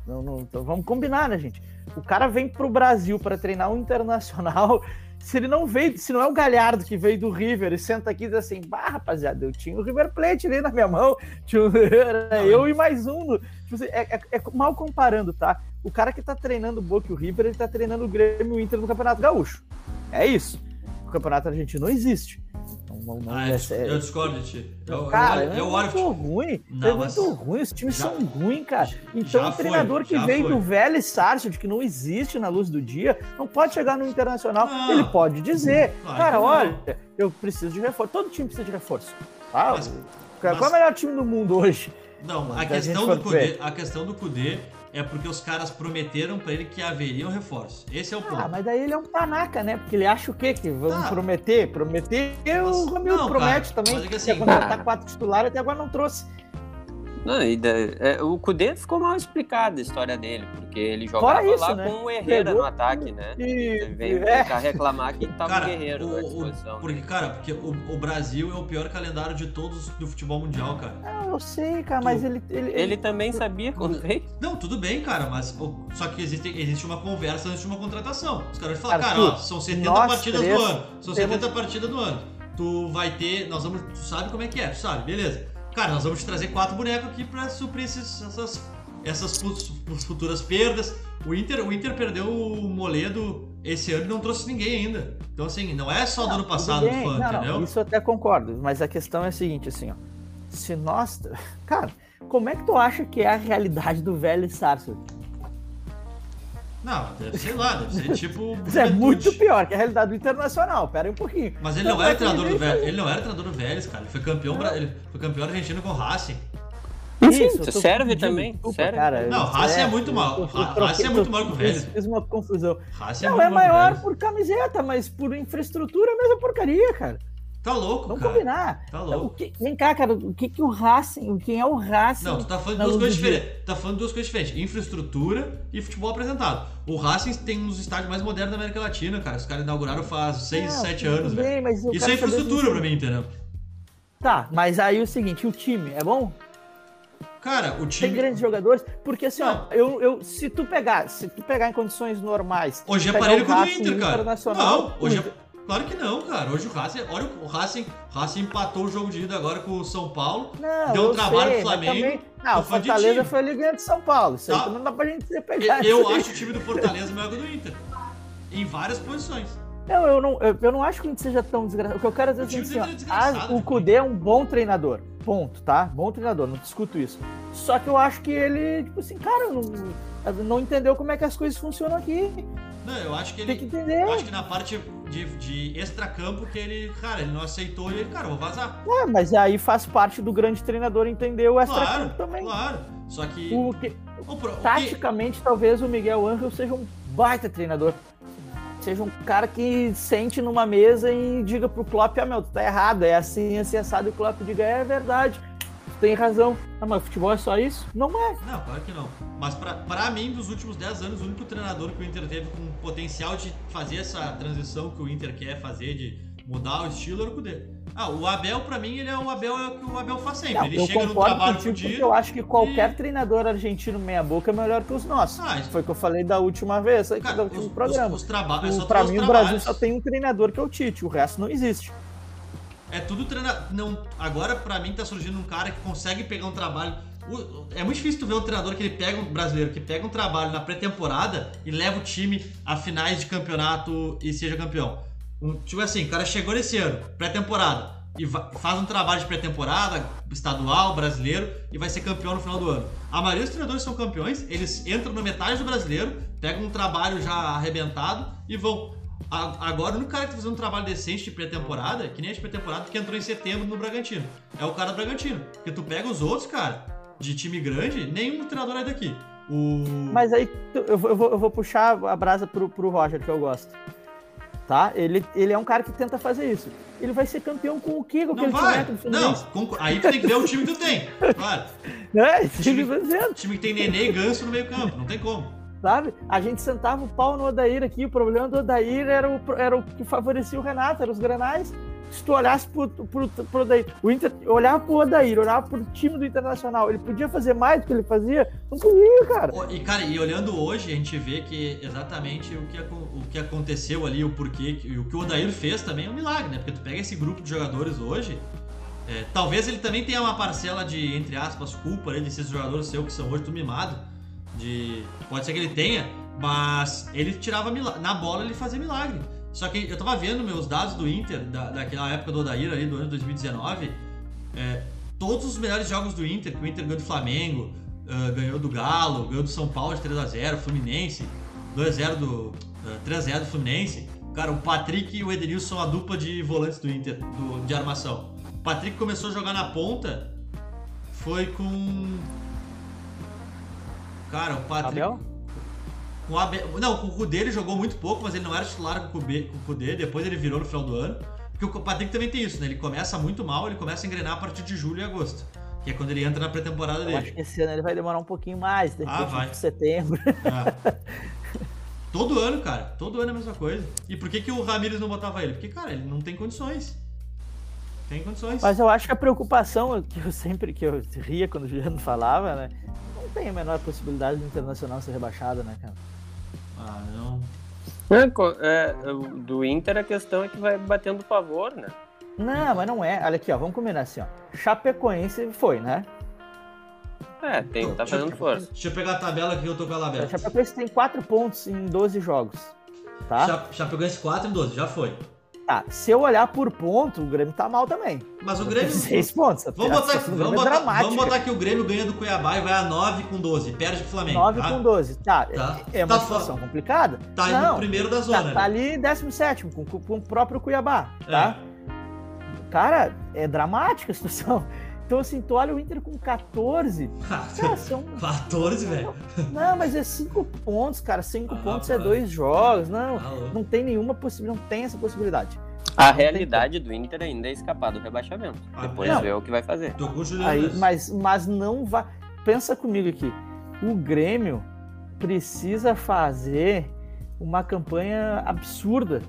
Não, não, então vamos combinar, né, gente? O cara vem pro Brasil para treinar um internacional. [LAUGHS] Se ele não veio, se não é o Galhardo que veio do River e senta aqui e diz assim, bah, rapaziada, eu tinha o River Plate ali na minha mão, [LAUGHS] tinha o- eu e mais um. no- tipo assim, é, é- é mal comparando, tá? O cara que tá treinando o Boca e o River, ele tá treinando o Grêmio e o Inter no Campeonato Gaúcho. É isso. Campeonato Argentino não existe. Não, não, não Ah, é eu, sério. eu discordo de ti. Eu, Cara, eu, é eu olho. muito ruim. Não, é muito ruim. Os times Já- são ruins, cara. Então, o treinador foi, que veio foi. do velho Sarsfield, que não existe na luz do dia, não pode chegar no Internacional. Não. Ele pode dizer, Claro cara, olha, eu preciso de reforço. Todo time precisa de reforço. Tá? Mas- Cara, mas- Qual é o melhor time do mundo hoje? Não, a a questão, do Cudê, a questão do Cudê é porque os caras prometeram pra ele que haveriam reforços. Esse é o ponto. Ah, mas daí ele é um panaca, né? Porque ele acha o quê? Que vão Tá. prometer? Prometer, Mas- o Ramiro não, promete cara, também. mas é que que assim, ia contratar cara. quatro titulares até agora não trouxe. Não, e da- é, o Cudê ficou mal explicado a história dele, porque ele jogava isso, lá né? com o Herrera Pegou no ataque, né? E, Ele veio é, reclamar que tava Cara, o Guerreiro o- à o- disposição. porque, cara, porque o, o Brasil é o pior calendário de todos do futebol mundial, cara. não, eu sei, cara, mas ele, ele, Ele também sabia quando veio. Não, tudo bem, cara, mas só que existe, existe uma conversa antes de uma contratação. Os caras falam, cara, Arthur, ó, são 70 nós partidas três do ano. São temos- 70 partidas do ano. Tu vai ter. Nós vamos. Tu sabe como é que é, tu sabe, beleza. Cara, nós vamos te trazer quatro bonecos aqui pra suprir esses- essas, essas fu- futuras perdas. O Inter, o Inter perdeu o Moledo esse ano e não trouxe ninguém ainda. Então, assim, não é só do ano passado bem, do fã, não, não, entendeu? isso eu até concordo, mas a questão é a seguinte, assim, ó. Se nós. [LAUGHS] Cara, como é que tu acha que é a realidade do velho Sarsfield? Não, deve ser lá, deve ser tipo. Isso é muito pior que a realidade do Internacional. Pera aí um pouquinho. Mas ele não Como era é treinador do Vélez. Ele não era treinador do Vélez, cara. Ele foi campeão, bra- ele foi campeão argentino com o Racing. Isso, tô serve também, desculpa, serve. cara. Não, Racing é muito mal. Racing é muito maior que o Vélez. Fiz uma confusão. Racing é Não, muito é maior por camiseta, mas por infraestrutura é a mesma porcaria, cara. Tá louco, Vamos cara. combinar. Tá louco. que- vem cá, cara, o que, que o Racing, quem é o Racing? Não, tu tá falando duas coisas diferentes. Tá falando de duas coisas diferentes. Infraestrutura e futebol apresentado. O Racing tem um dos estádios mais modernos da América Latina, cara. Os caras inauguraram faz 6, Não, 7 tudo anos, bem, velho. Isso é infraestrutura pra mim, entendeu? Tá, mas aí o seguinte, o time é bom? Cara, o Tem time. grandes jogadores? Porque assim, ó, Não. eu, eu, se tu pegar, se tu pegar em condições normais, Hoje é parelho com o Inter, cara. Não, hoje é, Claro que não, cara. Hoje o Racing, olha o Racing, o Racing empatou o jogo de ida agora com o São Paulo. Não, Deu um eu trabalho sei, pro Flamengo. também- Não, o Fortaleza foi ali ganhando de São Paulo. Isso aí Tá. também não dá pra gente Eu, pegar. eu aí. acho o time do Fortaleza melhor que o do Inter. Em várias posições. Não, eu não, eu, eu não acho que o Inter seja tão desgraçado. O que eu quero dizer O time assim, do assim, é ó, o? Kudê é um bom treinador. Ponto, tá? Bom treinador, não discuto isso. Só que eu acho que ele, tipo assim, cara, não, não entendeu como é que as coisas funcionam aqui. Não, eu acho que Tem que ele. entender. Eu acho que na parte de, de extracampo que ele, cara, ele não aceitou e ele, cara, eu vou vazar. É, mas aí faz parte do grande treinador entender o extra Claro, também. claro. Só que. O que, o pro- o que- taticamente, talvez o Miguel Angel seja um baita treinador. Seja um cara que sente numa mesa e diga pro Klopp, ah, meu, tu tá errado, é assim, assim, assado, e o Klopp diga, é verdade, tu tem razão. Ah, mas futebol é só isso? Não é. Não, claro que não. Mas pra, pra mim, dos últimos 10 anos, o único treinador que o Inter teve com potencial de fazer essa transição que o Inter quer fazer, de mudar o estilo, era o Kudê. Ah, o Abel, pra mim, ele é o Abel é o que o Abel faz sempre. Não, ele eu chega no trabalho contigo fudido. eu acho que qualquer treinador argentino meia-boca é melhor que os nossos. Ah, isso- Foi o que eu falei da última vez, aqui Cara, do os, último os, programa. os trabalhos. É só O- tu pra os mim, o Brasil trabalhos. só tem um treinador que é o Tite, o resto não existe. É tudo treinador. Não, agora, pra mim, tá surgindo um cara que consegue pegar um trabalho. o- É muito difícil tu ver um treinador que ele pega um brasileiro, que pega um trabalho na pré-temporada e leva o time a finais de campeonato e seja campeão. Um, tipo assim, o cara chegou nesse ano, pré-temporada, e faz um trabalho de pré-temporada, estadual, brasileiro, e vai ser campeão no final do ano. A maioria dos treinadores são campeões, eles entram na metade do brasileiro, pegam um trabalho já arrebentado e vão. A- Agora, o cara que tá fazendo um trabalho decente de pré-temporada, que nem é de pré-temporada, que entrou em setembro no Bragantino. É o cara do Bragantino. Porque tu pega os outros, cara, de time grande, nenhum treinador é daqui. O. Mas aí eu vou- eu vou puxar a brasa pro, pro Roger, que eu gosto. Tá? Ele, ele é um cara que tenta fazer isso. Ele vai ser campeão com o? Com Não vai! Não, concor- aí tu tem que ver o time que tu tem. Claro. [LAUGHS] Que Time- eu tô dizendo, Time que tem Nenê e Ganso no meio campo, não tem como. sabe? A gente sentava o pau no Odair aqui. O problema do Odair era o, era o que favorecia o Renato, eram os granais. Se tu olhasse pro, pro, Odair, o Inter olhava pro Odair, olhava pro time do Internacional, ele podia fazer mais do que ele fazia? Não podia, cara. E, cara, e olhando hoje, a gente vê que exatamente o que, o que aconteceu ali, o porquê, e o que o Odair fez também é um milagre, né? Porque tu pega esse grupo de jogadores hoje, é, talvez ele também tenha uma parcela de, entre aspas, culpa né, desses jogadores seus que são hoje tudo mimado. De, pode ser que ele tenha, mas ele tirava milagre. Na bola ele fazia milagre. Só que eu tava vendo meus dados do Inter, da, daquela época do Odair ali, do ano de 2019. é, todos os melhores jogos do Inter, que o Inter ganhou do Flamengo, ah, ganhou do Galo, ganhou do São Paulo de 3x0, Fluminense, 2x0 do. ah, 3x0 do Fluminense. Cara, o Patrick e o Edenilson são a dupla de volantes do Inter, do- de armação. O Patrick começou a jogar na ponta, foi com. Cara, o Patrick. Com Abel- Não, com o Kudê ele jogou muito pouco, mas ele não era titular com o Kudê, com o Kudê, depois ele virou no final do ano. Porque o Patrick também tem isso, né? Ele começa muito mal, ele começa a engrenar a partir de julho e agosto. Que é quando ele entra na pré-temporada Eu acho dele. que esse ano ele vai demorar um pouquinho mais, de Ah, repente vai. em setembro. É. Todo ano, cara. Todo ano é a mesma coisa. E por que, que o Ramires não botava ele? Porque, cara, ele não tem condições. Tem condições. Mas eu acho que a preocupação que eu sempre que eu ria quando o Juliano falava, né? Não tem a menor possibilidade do Internacional ser rebaixado, né, cara? Ah, não. É, é, do Inter a questão é que vai batendo favor, né? Não, mas não é. Olha aqui, ó, vamos combinar assim, ó. Chapecoense foi, né? É, tem, tá Deixa fazendo força. Deixa eu pegar a tabela aqui que eu tô com ela A aberta. Chapecoense tem 4 pontos em 12 jogos. Tá? Cha- Chapecoense 4 em 12, já foi. Tá, se eu olhar por ponto, o Grêmio tá mal também. Mas o Grêmio. 6 pontos. Vamos botar, do vamos, é botar, vamos botar que o Grêmio ganha do Cuiabá e vai a 9 com 12. Perde pro Flamengo. 9 tá? com 12. Tá, Tá. é uma Tá situação complicada. Tá não, no primeiro da tá, zona. tá né? ali 17 com, com, o próprio Cuiabá, É. tá? Cara, é dramática a situação. Então, assim, tu olha o Inter com 14. Cara, são. 14, velho. Não, mas é 5 pontos, cara. 5 Ah, pontos é dois jogos. Não, louco. não tem nenhuma possibilidade. Não tem essa possibilidade. A tem realidade do Inter ainda é escapar do rebaixamento. Ah, Depois não. ver o que vai fazer. Tô. Aí, mas, mas não vai. Pensa comigo aqui. O Grêmio precisa fazer uma campanha absurda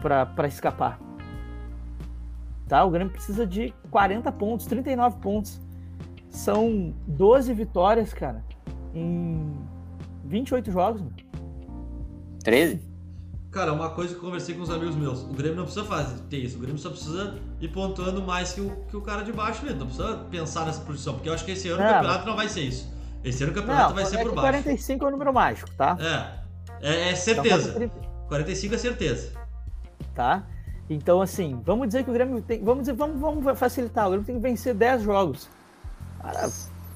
para escapar. Tá? O Grêmio precisa de 40 pontos, 39 pontos. São 12 vitórias, cara, em 28 jogos. Meu. 13? Cara, uma coisa que eu conversei com os amigos meus, o Grêmio não precisa fazer ter isso, o Grêmio só precisa ir pontuando mais que o, que o cara de baixo mesmo, não precisa pensar nessa posição, porque eu acho que esse ano Não, o campeonato não vai ser isso. Esse ano o campeonato Não, vai ser é por baixo. 45 é o número mágico, tá? É, é, é Então, certeza. 40, 45 é certeza. Tá? Então, assim, vamos dizer que o Grêmio tem. Vamos dizer, vamos, vamos facilitar. O Grêmio tem que vencer 10 jogos. Cara,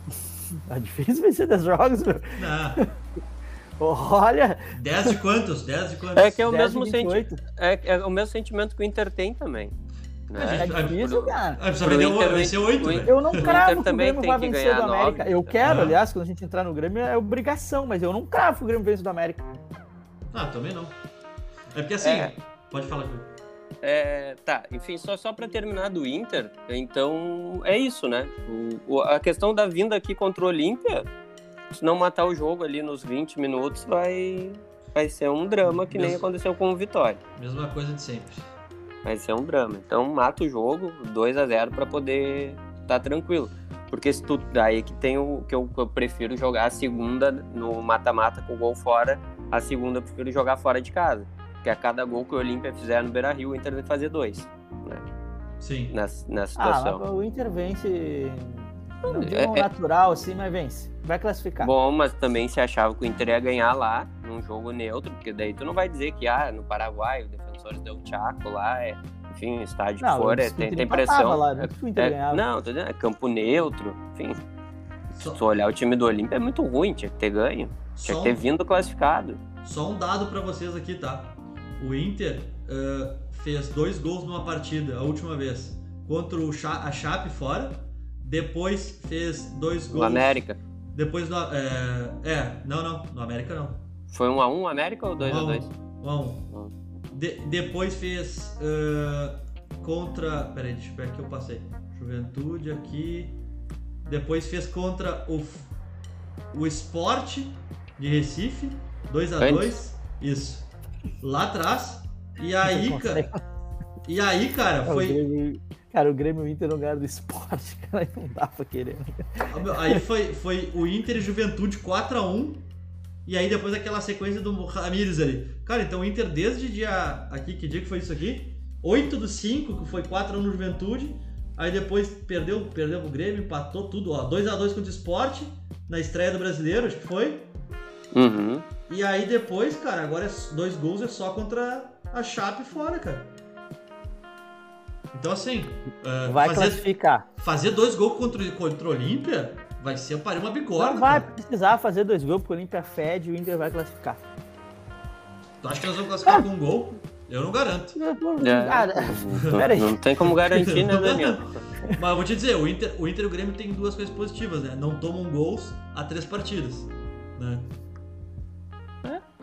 [LAUGHS] é difícil vencer 10 jogos, meu. Não. [LAUGHS] Olha, 10 de quantos? 10 de quantos? É que é o 10 mesmo sentimento. 28. É, é o mesmo sentimento que o Inter tem também. Né? É difícil, cara. Ah, vender Inter, vencer o 8, Inter- velho. Eu não cravo que o Grêmio vai vencer do América. nove. Eu quero, Ah. aliás, quando a gente entrar no Grêmio, é obrigação, mas eu não cravo que o Grêmio vence do América. Ah, também não. É porque assim, É. pode falar Ju. É, tá, enfim, só, só para terminar do Inter, então é isso, né? O, o- a questão da vinda aqui contra o Olímpia, se não matar o jogo ali nos 20 minutos, vai, vai ser um drama que nem Mesmo. aconteceu com o Vitória. Mesma coisa de sempre. Vai ser um drama. Então mata o jogo 2 a 0 para poder estar tranquilo. Porque se tu daí que tem o que eu, que eu prefiro jogar a segunda no mata-mata com o gol fora, a segunda eu prefiro jogar fora de casa. Porque a cada gol que o Olímpia fizer no Beira-Rio, o Inter vai fazer dois Sim. nessa, nessa Ah, situação. mas o Inter vence. Não digo É- um é- natural assim, mas vence. Vai classificar. Bom, mas também se achava que o Inter ia ganhar lá, num jogo neutro, porque daí tu não vai dizer que, ah, no Paraguai, o Defensores deu Chaco lá, é, enfim, estádio Não, que for, eu é, tem, tem pressão. lá, não que o Inter É- ganhava. não, tô dizendo, é campo neutro, enfim. Se Só, tu olhar o time do Olímpia é muito ruim, tinha que ter ganho, tinha só que ter vindo classificado. só um dado pra vocês aqui, tá? O Inter ah, fez dois gols numa partida, a última vez, contra o Cha a Chape fora. Depois fez dois gols. O América. Depois no. É, é, não, não. No América não. Foi 1x1 o América ou 2x2? 1 a 1. De- depois fez ah, contra. Peraí, deixa eu ver aqui eu passei. Juventude aqui. Depois fez contra o, o Sport de Recife. 2 a 2 Isso. Lá atrás. E aí, cara. E aí, cara, É, o foi. Grêmio- Cara, o Grêmio e o Inter não ganharam do esporte, [LAUGHS] cara, aí não dá pra querer. Aí foi, foi o Inter e Juventude 4x1. E aí depois aquela sequência do Ramires ali. Cara, então o Inter desde dia. Aqui, que dia que foi isso aqui? 8 do 5, que foi 4x1 no Juventude. Aí depois perdeu, perdeu pro Grêmio, empatou tudo, ó. 2x2 contra o Sport, na estreia do brasileiro, acho que foi. Uhum. E aí depois, cara, agora é dois gols é só contra a Chape fora, cara. Então assim, ah, Vai fazer, classificar. fazer dois gols contra, contra o Olímpia vai ser parir uma bigorna. Não vai cara. precisar fazer dois gols, porque o Olímpia fede e o Inter vai classificar. Tu acha que nós vamos classificar com um gol? Eu não garanto. É, Cara, não, peraí. não tem como garantir, né, [LAUGHS] Daniel? Mas eu vou te dizer, o Inter, o Inter e o Grêmio tem duas coisas positivas, né? Não tomam gols a três partidas. Né?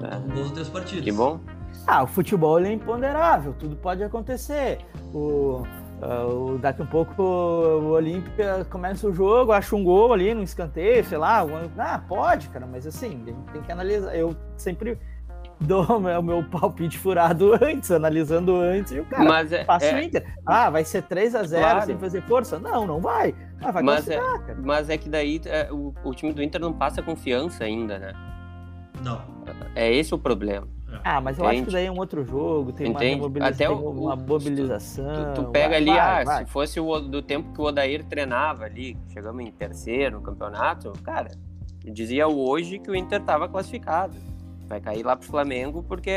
É. gols a três partidas. Que bom. Ah, o futebol é imponderável, tudo pode acontecer. O, ah, o- daqui um pouco o, o Olímpia começa o jogo, acha um gol ali no escanteio, sei lá. alguma- Ah, pode, cara, mas assim, a gente tem que analisar. Eu sempre dou o meu, o meu palpite furado [LAUGHS] antes, analisando antes, e o cara Mas é, passa o é- Inter. Ah, vai ser 3 a 0 Claro. sem fazer força? Não, não vai. Ah, vai Mas é- cara. mas é que daí é, o, o time do Inter não passa confiança ainda, né? Não. É esse o problema. Ah, mas eu acho que Entende? daí é um outro jogo, tem uma, Entende? remobiliza- Até tem o- uma mobilização. Tu, tu pega vai, ali, vai, ah, vai. se fosse o do tempo que o Odair treinava ali, chegamos em terceiro no campeonato, cara, dizia hoje que o Inter tava classificado. Vai cair lá pro Flamengo porque,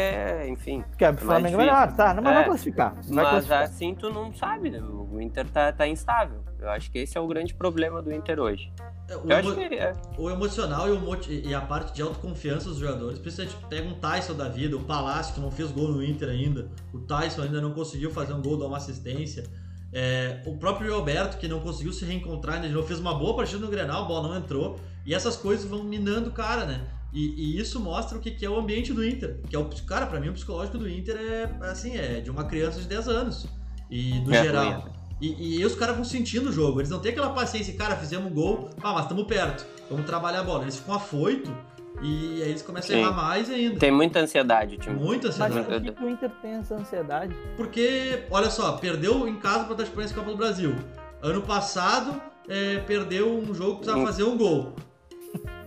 enfim. Porque o Flamengo é difícil. melhor, tá? Não, mas É, vai classificar. Vai Mas classificar. assim tu não sabe, né? O Inter tá, tá instável. Eu acho que esse é o grande problema do Inter hoje. É, O, emo- é. o emocional e, o moti- e a parte de autoconfiança dos jogadores, principalmente pega um Tyson da vida, o Palácio que não fez gol no Inter ainda, o Tyson ainda não conseguiu fazer um gol, dar uma assistência. É, o próprio Roberto que não conseguiu se reencontrar ainda novo, fez uma boa partida no Grenal, a bola não entrou. E essas coisas vão minando o cara, né? E, e isso mostra o que, que é o ambiente do Inter. Que é o, cara, pra mim o psicológico do Inter é assim, é de uma criança de 10 anos. E no É geral. ruim, E, e os caras vão sentindo o jogo. Eles não têm aquela paciência, cara, fizemos um gol, ah, mas estamos perto. Vamos trabalhar a bola. Eles ficam afoito e aí eles começam Sim. a errar mais ainda. Tem muita ansiedade o time. Muita Mas ansiedade. por que, que o Inter tem essa ansiedade? Porque, olha só, perdeu em casa para a Transparência Copa do Brasil. Ano passado, é, perdeu um jogo que precisava Hum. fazer um gol.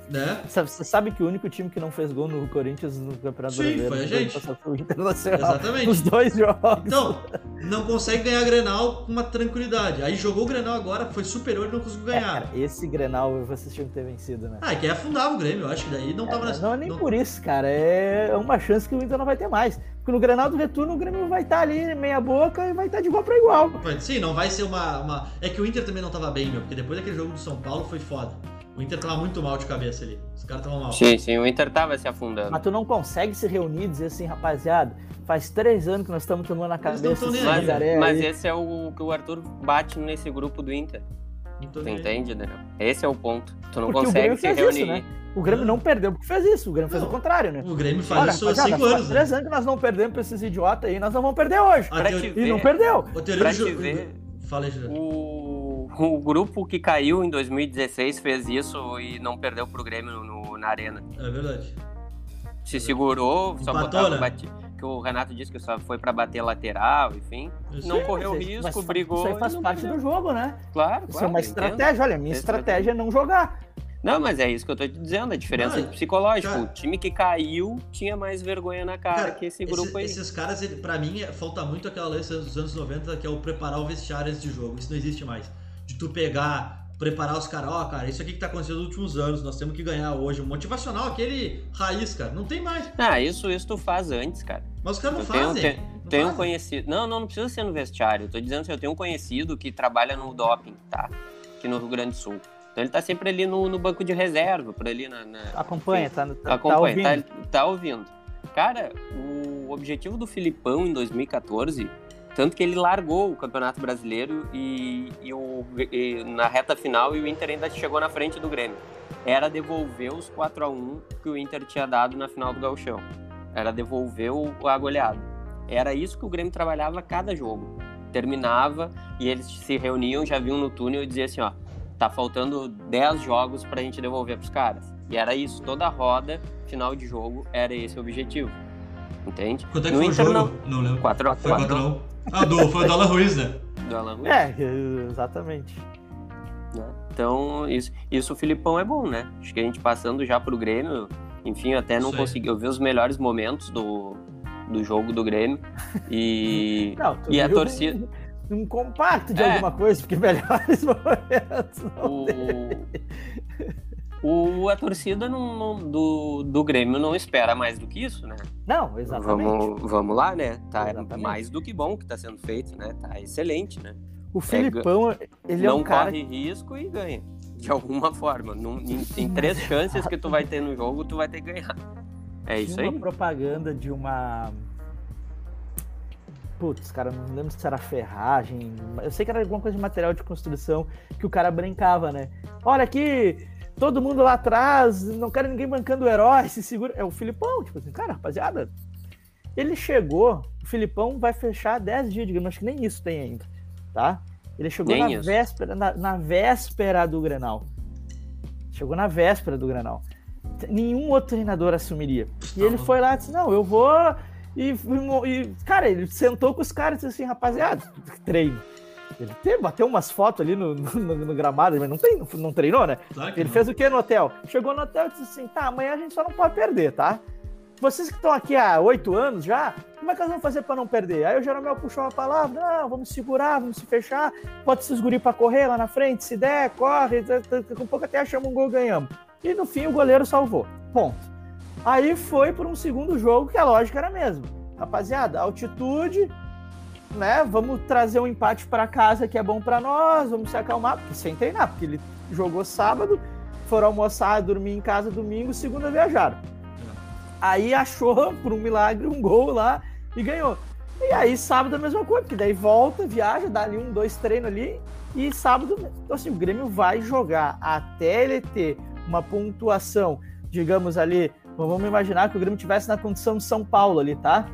Né? Você sabe que o único time que não fez gol no Corinthians no Campeonato Sim, Brasileiro foi a gente. foi o Internacional. Exatamente. Os dois jogos. Então, não consegue ganhar Grenal com uma tranquilidade. Aí jogou o Grenal agora, foi superior e não conseguiu É, ganhar. cara, esse Grenal vocês tinham que ter vencido, né? Ah, é que afundava o Grêmio, eu acho que daí não tava É, na. não é nem não- por isso, cara. É uma chance que o Inter não vai ter mais. Porque no Grenal do retorno o Grêmio vai estar ali meia boca e vai estar de igual para igual. Sim, não vai ser uma, uma- É que o Inter também não tava bem, meu, porque depois daquele jogo do São Paulo foi foda. O Inter tava muito mal de cabeça ali. Os caras estavam mal. Sim, sim, o Inter tava se afundando. Mas tu não consegue se reunir e dizer assim, rapaziada, faz três anos que nós estamos tomando na não cabeça Mas, mas esse é o que o Arthur bate nesse grupo do Inter. Não Tu entende, né? Esse é o ponto. Tu não Porque o consegue se fez reunir. isso, né? O Grêmio não perdeu porque fez isso. O Grêmio fez Não. o contrário, né? O Grêmio faz Olha, isso há cinco faz anos. três Né? anos que nós não perdemos pra esses idiotas aí, nós não vamos perder hoje. Pra te E não ver, perdeu. A teoria pra do te ver, Fala aí, Juliano. o, o grupo que caiu em 2016 fez isso e não perdeu pro Grêmio no- na arena. É verdade. Se segurou, só Empatou, botava né? bate- que o Renato disse que só foi pra bater lateral, enfim. Isso Não correu Mas- risco, mas brigou. Isso aí faz parte perdeu. do jogo, né? Claro, Isso claro, é uma eu entendo. estratégia. Olha, minha estratégia é não jogar. Não, mas é isso que eu tô te dizendo, a diferença Não, psicológica. cara- O time que caiu tinha mais vergonha na cara, Cara, que esse grupo esse- aí. Esses caras, pra mim, é- falta muito aquela lei dos anos 90, que é o preparar o vestiário antes de jogo. Isso não existe mais. De tu pegar, preparar os caras, ó, cara, isso aqui que tá acontecendo nos últimos anos, nós temos que ganhar hoje. O motivacional, aquele raiz, cara, não tem mais. Ah, isso, isso tu faz antes, cara. Mas os caras não Eu tenho, fazem. tenho, Não tenho um fazem. conhecido. Não, não, não precisa ser no vestiário. Eu tô dizendo assim, eu tenho um conhecido que trabalha no doping, tá? Aqui no Rio Grande do Sul. Então ele tá sempre ali no, no banco de reserva, por ali na. na- Acompanha, tá, tá, tá acompanha, ouvindo. tá, tá ouvindo. Cara, o objetivo do Filipão em 2014, tanto que ele largou o Campeonato Brasileiro e, e o, e na reta final e o Inter ainda chegou na frente do Grêmio. Era devolver os 4 a 1 que o Inter tinha dado na final do Gauchão. Era devolver o, a goleada. Era isso que o Grêmio trabalhava cada jogo. Terminava e eles se reuniam, já viam no túnel e diziam assim, ó, tá faltando 10 jogos pra gente devolver pros caras. E era isso, toda roda, final de jogo, era esse o objetivo. Entende? Quanto é que no foi o Inter jogo? não. Não lembro. 4 a Foi 4 4x1. Ah, do, foi o Dala Ruiz, né? do Alan Ruiz, É, exatamente. né? Então, isso, isso o Filipão é bom, né? Acho que a gente passando já pro Grêmio, enfim, eu até não Isso aí. consegui. Eu vi os melhores momentos do, do jogo do Grêmio. E. [LAUGHS] Não, tu E a torcida- Um, um compacto de É. alguma coisa, porque melhores [LAUGHS] momentos. não O, o, a torcida não- não- do, do Grêmio não espera mais do que isso, né? Não, exatamente. Vamos, vamos lá, né? Tá Exatamente. mais do que bom que tá sendo feito, né? Tá excelente, né? O Filipão, ele é não um cara corre risco e ganha. De alguma forma. Num- em, em três [LAUGHS] chances que tu vai ter no jogo, tu vai ter que ganhar. É isso aí? uma propaganda de uma. Putz, cara, não lembro se era ferragem. Eu sei que era alguma coisa de material de construção que o cara brincava, né? Olha aqui, todo mundo lá atrás, não quero ninguém bancando o herói, se segura. É o Filipão, tipo assim, cara, rapaziada. Ele chegou, o Filipão vai fechar 10 dias de Grêmio, acho que nem isso tem ainda, tá? Ele chegou Nem na isso. véspera, na, na véspera do Grenal. Chegou na véspera do Grenal. Nenhum outro treinador assumiria. E ele foi lá e disse: Não, eu vou. E, e, cara, ele sentou com os caras e disse assim: Rapaziada, treino. Ele teve, bateu umas fotos ali no, [LAUGHS] no, no gramado, mas não, tem, não, não treinou, né? Claro Ele não. fez o que no hotel? Chegou no hotel e disse assim: Tá, amanhã a gente só não pode perder, tá? Vocês que estão aqui há oito anos já, como é que nós vamos fazer para não perder? Aí o Jeromel puxou uma palavra: Não, vamos segurar, vamos se fechar. Pode se esgurir para correr lá na frente, se der, corre. Daqui a pouco até achamos um gol ganhamos. E no fim o goleiro salvou. Ponto. Aí foi por um segundo jogo que a lógica era a mesma. Rapaziada, altitude, né? Vamos trazer um empate para casa que é bom para nós, vamos se acalmar, porque sem treinar, porque ele jogou sábado, foram almoçar, dormir em casa domingo, segunda viajaram. Aí achou, [LAUGHS] por um milagre, um gol lá e ganhou. E aí sábado a mesma coisa, porque daí volta, viaja, dá ali um, dois treinos ali, e sábado, então assim, o Grêmio vai jogar até ele ter uma pontuação, digamos ali, vamos imaginar que o Grêmio tivesse na condição de São Paulo ali, tá?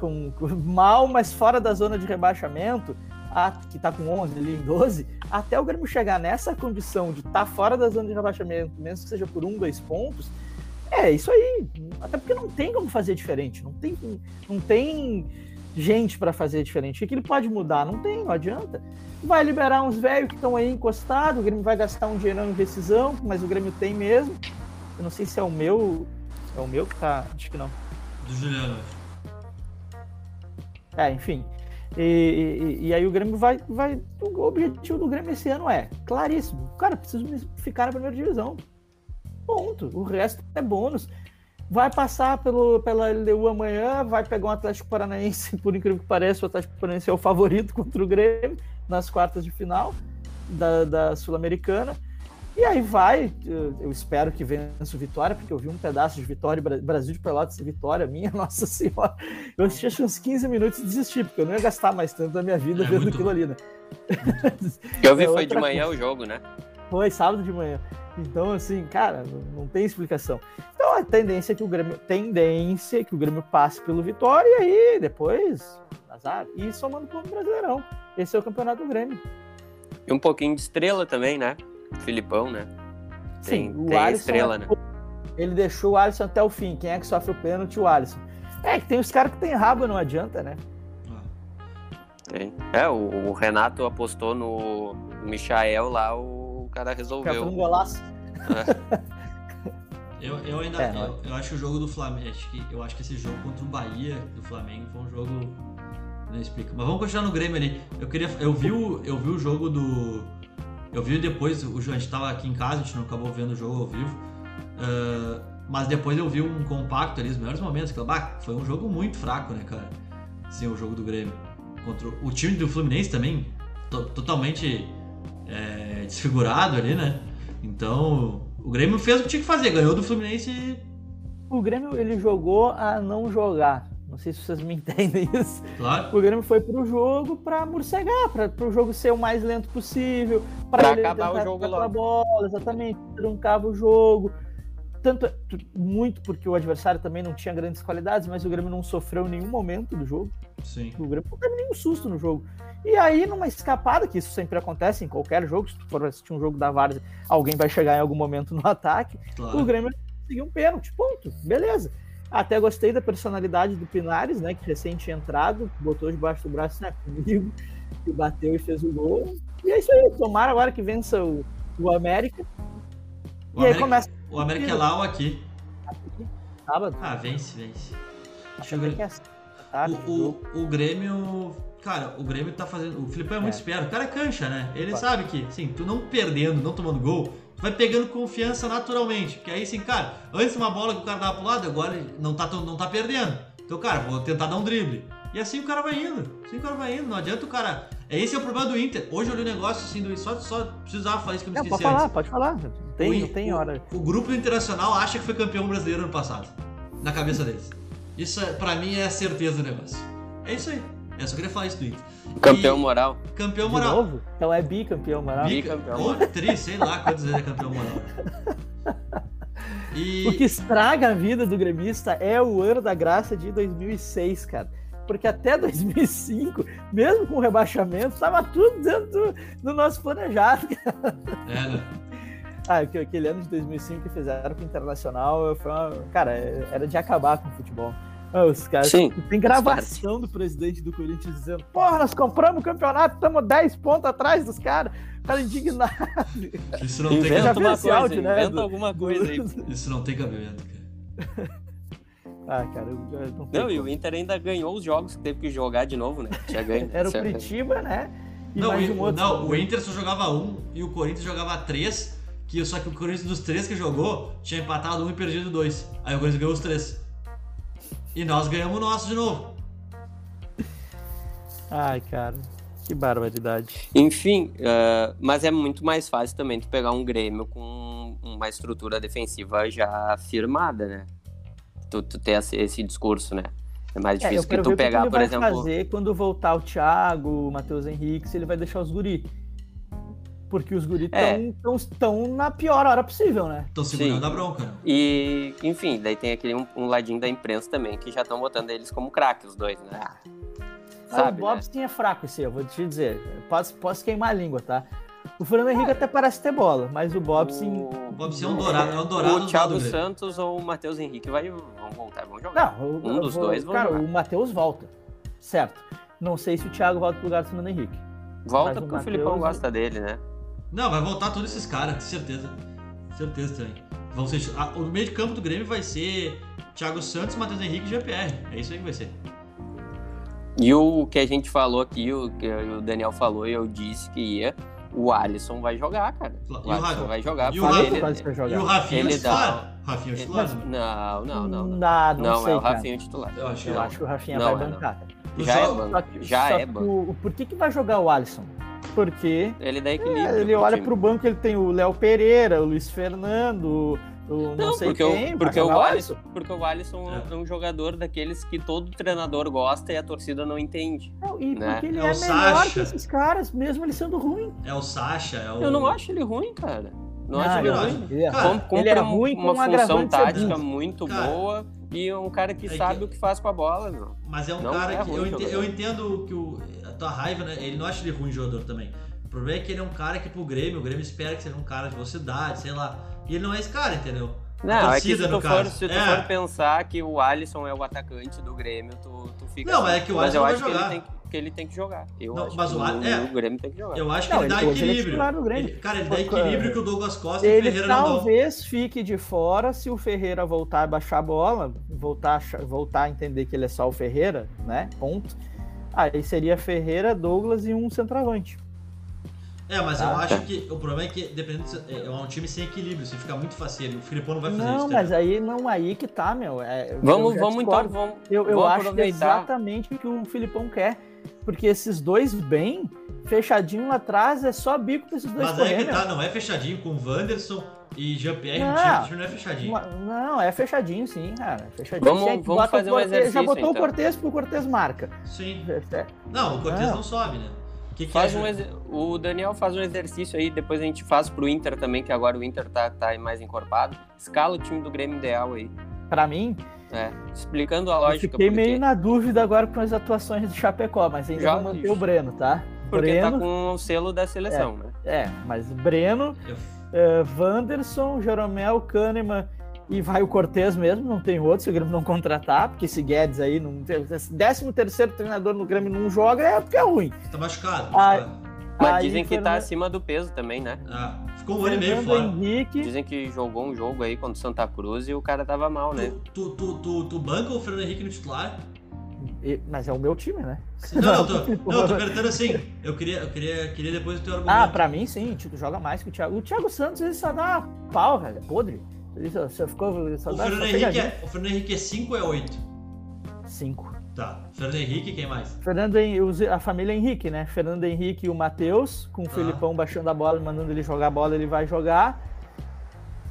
Com, com- mal, mas fora da zona de rebaixamento, a- que tá com 11 ali em 12, até o Grêmio chegar nessa condição de estar tá fora da zona de rebaixamento, mesmo que seja por um, dois pontos, é isso aí. Até porque não tem como fazer diferente, não tem, não tem gente para fazer diferente. O que ele pode mudar? Não tem, não adianta. Vai liberar uns velhos que estão aí encostados, o Grêmio vai gastar um dinheirão em decisão, mas o Grêmio tem mesmo. Eu não sei se é o meu. É o meu que tá. Acho que não. Do Juliano. É, enfim. E, e, e, aí o Grêmio vai, vai. O objetivo do Grêmio esse ano é claríssimo. Cara, preciso ficar na primeira divisão. Ponto. O resto é bônus. Vai passar pelo, pela LDU amanhã, vai pegar um Atlético Paranaense, [LAUGHS] por incrível que pareça, o Atlético Paranaense é o favorito [LAUGHS] contra o Grêmio nas quartas de final da, da Sul-Americana. E aí vai, eu espero que vença o Vitória, porque eu vi um pedaço de Vitória, Brasil de Pelotas e Vitória, minha [LAUGHS] Nossa Senhora. Eu assisti acho uns 15 minutos e desisti, porque eu não ia gastar mais tanto da minha vida é vendo aquilo ali, né? [LAUGHS] Eu vi é foi de manhã coisa. o jogo, né? Foi sábado de manhã. Então, assim, cara, não tem explicação. Então a tendência é que o Grêmio. Tendência é que o Grêmio passe pelo Vitória e aí depois. Azar. E somando o Brasileirão. Esse é o campeonato do Grêmio. E um pouquinho de estrela também, né? Filipão, né? Tem, Sim, o tem Alisson, estrela, né? Ele deixou o Alisson até o fim. Quem é que sofre o pênalti? O Alisson. É que tem os caras que tem rabo, não adianta, né? Tem. É, o, o Renato apostou no Michael lá, o cara resolveu. um golaço. É. Eu, eu ainda é, eu, eu, acho o jogo do Flamengo. Acho que, eu acho que esse jogo contra o Bahia do Flamengo foi um jogo. Não explica. Mas vamos continuar no Grêmio ali. Eu queria. Eu vi o, eu vi o jogo do. Eu vi depois, o, a gente tava aqui em casa, a gente não acabou vendo o jogo ao vivo. Uh, mas depois eu vi um compacto ali, os melhores momentos. Que, bah, foi um jogo muito fraco, né, cara? Sim, o jogo do Grêmio. Contra o time do Fluminense também, to, totalmente é, desfigurado ali, né? Então, o Grêmio fez o que tinha que fazer, ganhou do Fluminense. O Grêmio ele jogou a não jogar. Não sei se vocês me [LAUGHS] entendem isso. Claro. O Grêmio foi pro jogo para morcegar, para o jogo ser o mais lento possível, para acabar o jogo logo. A bola, exatamente, truncava o jogo. Tanto muito porque o adversário também não tinha grandes qualidades, mas o Grêmio não sofreu em nenhum momento do jogo. Sim. O Grêmio não teve nenhum susto no jogo. E aí, numa escapada, que isso sempre acontece em qualquer jogo, se tu for assistir um jogo da Várzea, alguém vai chegar em algum momento no ataque, claro. o Grêmio conseguiu um pênalti, ponto, beleza. Até gostei da personalidade do Pinares, né, que tinha entrado, botou debaixo do braço né, comigo, e bateu e fez o gol. E é isso aí, tomara agora que vença o, o América. O e América, aí começa. O América é lá ou aqui? Aqui, sábado. Ah, vence, vence. Deixa eu ver. O, o, o Grêmio Cara, o Grêmio tá fazendo. O Filipão é muito é. esperto. O cara é cancha, né? Ele Pode. sabe que, sim, tu não perdendo, não tomando gol, vai pegando confiança naturalmente. Porque aí, assim, cara, antes uma bola que o cara dava pro lado, agora ele não tá, não tá perdendo. Então, cara, vou tentar dar um drible. E assim o cara vai indo. Assim o cara vai indo. Não adianta o cara. Esse é o problema do Inter. Hoje eu li um negócio assim do só, só precisava falar isso que eu me esqueci. Pode falar, antes. pode falar. Tem, o, tem hora. O, o grupo internacional acha que foi campeão brasileiro ano passado. Na cabeça deles. Isso, é, pra mim, é a certeza do negócio. É isso aí. Eu só queria falar isso do Inter. Campeão e... moral. Campeão moral. De novo? Então é bicampeão moral. Bicampeão Ou tri, sei lá quantos vezes é campeão moral. [LAUGHS] E... O que estraga a vida do gremista é o ano da graça de 2006, cara. Porque até [LAUGHS] 2005, mesmo com o rebaixamento, estava tudo dentro do, do nosso planejado. [LAUGHS] É, né? Ah, aquele ano de 2005 que fizeram com o Internacional, foi uma... cara, era de acabar com o futebol. Ah, os caras. Sim, tem gravação do presidente do Corinthians dizendo: Porra, nós compramos o campeonato, estamos 10 pontos atrás dos caras. O cara indignado. Isso não tem cabimento. Áudio, né, inventa do, alguma coisa aí. [LAUGHS] Isso não tem cabimento, cara. Ah, cara, eu, eu não, não e o Inter ainda ganhou os jogos que teve que jogar de novo, né? Tinha ganho. [LAUGHS] Era o Curitiba, né? E não, um outro não o Inter só jogava um e o Corinthians jogava três. Que, só que o Corinthians dos três que jogou tinha empatado um e perdido dois. Aí o Corinthians ganhou os três. E nós ganhamos o nosso de novo. Ai, cara. Que barbaridade. Enfim, uh, mas é muito mais fácil também tu pegar um Grêmio com uma estrutura defensiva já firmada, né? Tu, tu ter esse, esse discurso, né? É mais é, difícil é, que tu pegar, que por exemplo. fazer quando voltar o Thiago, o Matheus Henrique, se ele vai deixar os guri. Porque os guris estão é. na pior hora possível, né? Estão segurando Sim. a bronca. Né? E, enfim, daí tem aquele um, um, ladinho da imprensa também, que já estão botando eles como craque, os dois, né? Ah, sabe, o Bobson né? é fraco esse, eu vou te dizer. Posso, posso queimar a língua, tá? O Fernando Henrique até parece ter bola, mas o Bobson. O Bobson é um dourado, é um dourado. O Thiago Santos ou o Matheus Henrique vai, vão voltar, vão jogar. Não, um dos vou, dois vão cara, jogar. o Matheus volta. Certo. Não sei se o Thiago volta pro lugar do Fernando Henrique. Volta porque o, o Filipão gosta dele, né? Não, vai voltar todos esses caras, com certeza. Certeza também. Vão ser, a- o meio de campo do Grêmio vai ser Thiago Santos, Matheus Henrique e GPR. É isso aí que vai ser. E o que a gente falou aqui, o que o Daniel falou e eu disse que ia, o Alisson vai jogar, cara. E o O Alisson Rafa? vai jogar. E o Rafa? ele- vai E jogar. o Rafinha é o Ele dá- titular. Rafinha é titular. Mas- Não, não, não. Não, Ah, não, não sei, é o cara. Rafinha titular. Eu acho que Eu não. acho que o Rafinha Não, vai é, bancar. cara. Já é banco. Já só é banco. o- por que, que vai jogar o Alisson? Porque Ele dá equilíbrio. é, ele pro olha time. pro banco, ele tem o Léo Pereira, o Luiz Fernando, o não, Não, sei porque, quem. o, porque, o Alisson, porque o Alisson É. é. um jogador daqueles que todo treinador gosta e a torcida não entende. Não, e né? porque ele É é, o melhor Sacha. que esses caras, mesmo ele sendo ruim. É o Sacha, é o. Eu não acho ele ruim, cara. Não acho Ah, ele eu ruim. acho. Ele é, Cara, Com- cumpre ele é ruim com uma um função tática muito Cara, boa e um cara que é que- sabe o que faz com a bola, meu. Mas é um Não cara é que. Eu, ente- jogador. eu entendo que o, a tua raiva, né? Ele não acha ele ruim jogador também. O problema é que ele é um cara que pro Grêmio, o Grêmio espera que seja um cara de velocidade, sei lá. E ele não é esse cara, entendeu? Não, é que se tu, for, se tu É. for pensar que o Alisson é o atacante do Grêmio, tu, tu fica. Não, assim. mas é que o Alisson vai que jogar. ele, tem, que- que ele tem que jogar. Eu Não, acho mas que o é. o Grêmio tem que jogar. Eu acho que Não, ele dá ele- ele é equilíbrio. Ele- cara, ele dá Porque- equilíbrio que o Douglas Costa e o Ele Ferreira não dão. talvez fique de fora se o Ferreira voltar a baixar a bola, voltar a, voltar a entender que ele é só o Ferreira, né? Ponto. Aí seria Ferreira, Douglas e um centroavante. É, mas eu Ah, acho tá. que o problema é que dependendo de- é um time sem equilíbrio, se ficar muito faceiro, o Filipão não vai fazer isso. Não, mas aí não aí que tá, meu. É, Vamos, vamos então, vamos, Eu, eu vamos acho que é exatamente o que o Filipão quer. Porque esses dois bem, fechadinho lá atrás, é só bico pra esses dois Mas aí correr, que meu. tá, não é fechadinho com o Wanderson e Jean-Pierre no Não. time, o time não é fechadinho. Não, é fechadinho sim, cara. Fechadinho. Vamos- sim, é que vamos o fazer um Cortez- Já exercício, botou então. o Cortez porque o Cortez marca. Sim. É, Não, o Cortez Não. não sobe, né? O que, que Faz é? um exer- O Daniel faz um exercício aí, depois a gente faz pro Inter também, que agora o Inter tá, tá mais encorpado. Escala o time do Grêmio ideal aí. Pra mim, É, explicando a eu lógica. fiquei porque- meio na dúvida agora com as atuações do Chapecó, mas ainda Já vou manter o Breno, tá? Porque Breno, tá com o selo da seleção, né? é, mas Breno, Eu- eh, Wanderson, Jeromel, Kahneman e vai o Cortez mesmo, não tem outro, se o Grêmio não contratar, porque esse Guedes aí, não tem, esse 13 terceiro treinador no Grêmio não joga, é porque é ruim. Tá machucado. Ah, machucado. Mas dizem que tá acima do peso também, né? Ah, ficou um ano e meio fora. Henrique, Dizem que jogou um jogo aí contra o Santa Cruz e o cara tava mal, né? Tu, tu, tu, tu, tu banca o Fernando Henrique no titular? e- mas é o meu time, né? Não, não, eu [LAUGHS] tô, não, eu tô perguntando assim. Eu queria, eu queria, queria depois o teu argumento. Ah, pra mim sim, Tito joga mais que o Thiago. O Thiago Santos ele só dá pau, velho, é podre. Ele só, só ficou. Só o dá Fernando só Henrique é, o Fernando Henrique é 5 ou é 8? Cinco. Tá. Fernando Henrique, quem mais? Fernando Hen- os- a família Henrique, né? Fernando Henrique e o Matheus, com o Ah. Felipão baixando a bola, mandando ele jogar a bola, ele vai jogar.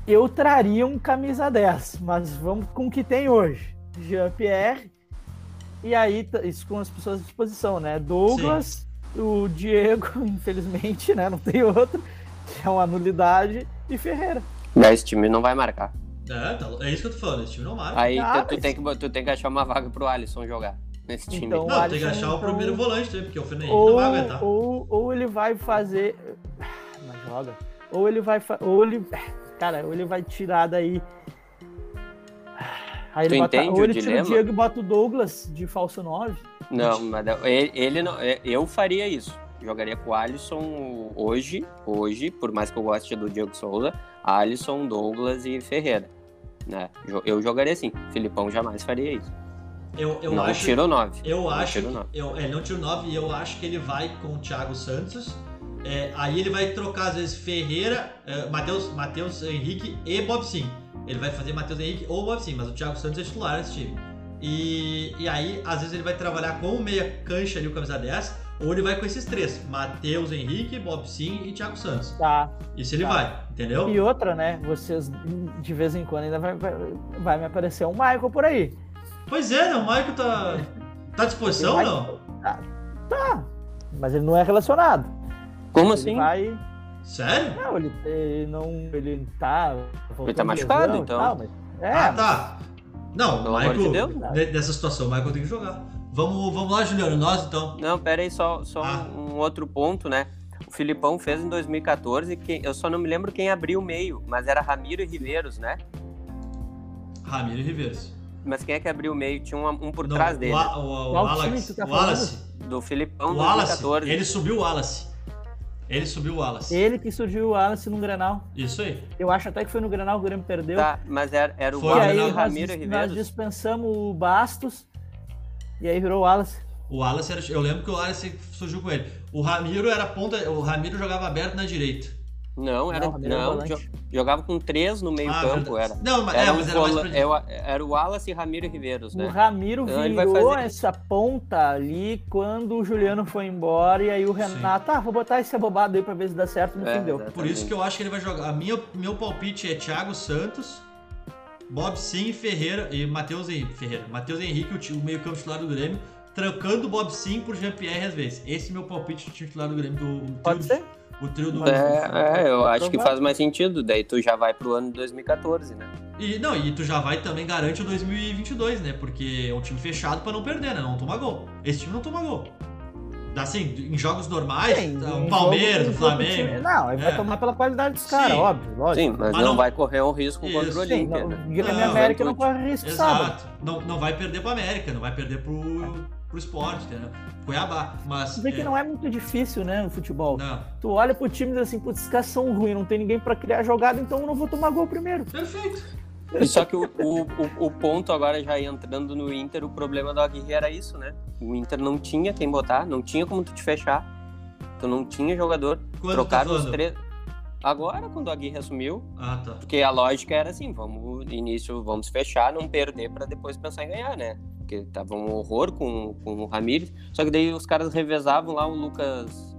Eu traria um camisa 10, mas vamos com o que tem hoje. Jean-Pierre, e aí, isso com as pessoas à disposição, né? Douglas, o Diego, [LAUGHS] infelizmente, né? Não tem outro, que é uma nulidade, e Ferreira. Esse time não vai marcar. É, tá, é isso que eu tô falando. Esse time não marca. Aí Ah, tu, tu mas- tem que, tu tem que achar uma vaga pro Alisson jogar nesse time. Então, não, o tem que achar o então- primeiro volante também, porque o Fernando Henrique não vai Ou, aguentar. ou, ou ele vai fazer. [SIGHS] Mas joga. Ou ele vai. fa- Ou ele. [SIGHS] Cara, ou ele vai tirar daí. [SIGHS] Aí ele Tu bota, entende ou o ele tira dilema? o Diego e bota o Douglas de falso 9. Não, mas ele, ele não. é, Eu faria isso. Jogaria com o Alisson hoje, hoje, por mais que eu goste do Diego Souza, Alisson, Douglas e Ferreira. Né? Eu jogaria assim. Filipão jamais faria isso. Eu, eu não acho. tira o 9. Eu Não acho. tira o que- nove. eu, é, ele não tira o 9 e eu acho que ele vai com o Thiago Santos. É, aí ele vai trocar, às vezes, Ferreira, é, Matheus, Matheus Henrique e Bob Sim. Ele vai fazer Matheus Henrique ou Bob Sim, mas o Thiago Santos é titular nesse time. E, e aí, às vezes, ele vai trabalhar com o meia cancha ali, o camisa 10, ou ele vai com esses três: Matheus Henrique, Bob Sim e Thiago Santos. Tá. Isso ele Tá. vai, entendeu? E outra, né? Vocês, de vez em quando, ainda vai, vai, vai me aparecer um Michael por aí. Pois é, né? O Michael tá, tá à disposição Ele vai- não? Tá, tá. Mas ele não é relacionado. Como ele assim? vai. Sério? Não, ele, ele não. Ele tá. voltando tá machucado, lesão então. tal, mas- é, ah, tá. Não, Pelo o amor de Michael, Deus. ne- nessa situação, o Michael tem que jogar. Vamos, vamos lá, Juliano, nós então. Não, pera aí, só, só Ah. um, um outro ponto, né? O Filipão fez em 2014, quem, eu só não me lembro quem abriu o meio, mas era Ramiro e Riveiros, né? Ramiro e Riveiros. Mas quem é que abriu o meio? Tinha um, um por Não, trás dele, O, o, o, time que tu tá o Wallace, do Filipão o em Wallace, 2014. ele subiu o Wallace. Ele subiu o Wallace. Ele que surgiu o Wallace no Grenal. Isso aí. Eu acho até que foi no Grenal que o Grêmio perdeu. Tá, mas era, era o Foi, e Wallace aí e o nós, Ramiro nós Riveiros. dispensamos o Bastos e aí virou o Wallace. O Wallace era. Eu lembro que o Wallace surgiu com ele. O Ramiro era ponta. O Ramiro jogava aberto na direita. Não, era, Não, o era não, jo- jogava com três no meio Ah, campo, era. Não, mas, Era, é, mas era mais pra... era, era o Wallace e Ramiro Riveiros, O né? Ramiro Então virou fazer- essa ponta ali quando o Juliano foi embora e aí o Renato, ah, vou botar esse abobado aí pra ver se dá certo, no É, fim deu. exatamente. Por isso que eu acho que ele vai jogar. A minha, meu palpite é Thiago Santos, Bob Sim Ferreira e Matheus Henrique. Ferreira. Matheus Henrique, o, o meio-campo titular do Grêmio, trocando o Bob Sim por Jean-Pierre às vezes. Esse é meu palpite do time titular do Grêmio. Do, Pode do- ser? O trio do. É, é, eu acho que faz mais sentido. Daí tu já vai pro ano de 2014, né? E, não, e tu já vai também garante o 2022, né? Porque é um time fechado pra não perder, né? Não tomar gol. Esse time não toma gol. Assim, em jogos normais, Sim, tá, em o Palmeiras, jogo- Flamengo. time- Não, ele É. vai tomar pela qualidade dos caras, óbvio, lógico. Sim, mas, Mas não, não- vai correr um risco Isso. contra o Olímpia, né? Grêmio Não, América não corre risco, sabe? Exato. Não, não vai perder pro América, não vai perder pro, pro esporte, entendeu? Cuiabá. Mas. Vê que é, não é muito difícil, né, no futebol. não. Tu olha pro time e diz assim, putz, esses caras são ruins, não tem ninguém pra criar jogada, então eu não vou tomar gol primeiro. Perfeito. E só que o, o, o, ponto agora, já entrando no Inter, o problema do Aguirre era isso, né? O Inter não tinha quem botar, não tinha como tu te fechar. Tu não tinha jogador. Quando Trocaram tá os três. Agora, quando o Aguirre assumiu, Ah, tá. porque a lógica era assim, vamos, início, vamos fechar, não perder pra depois pensar em ganhar, né? Porque tava um horror com, com o Ramires. Só que daí os caras revezavam lá o Lucas.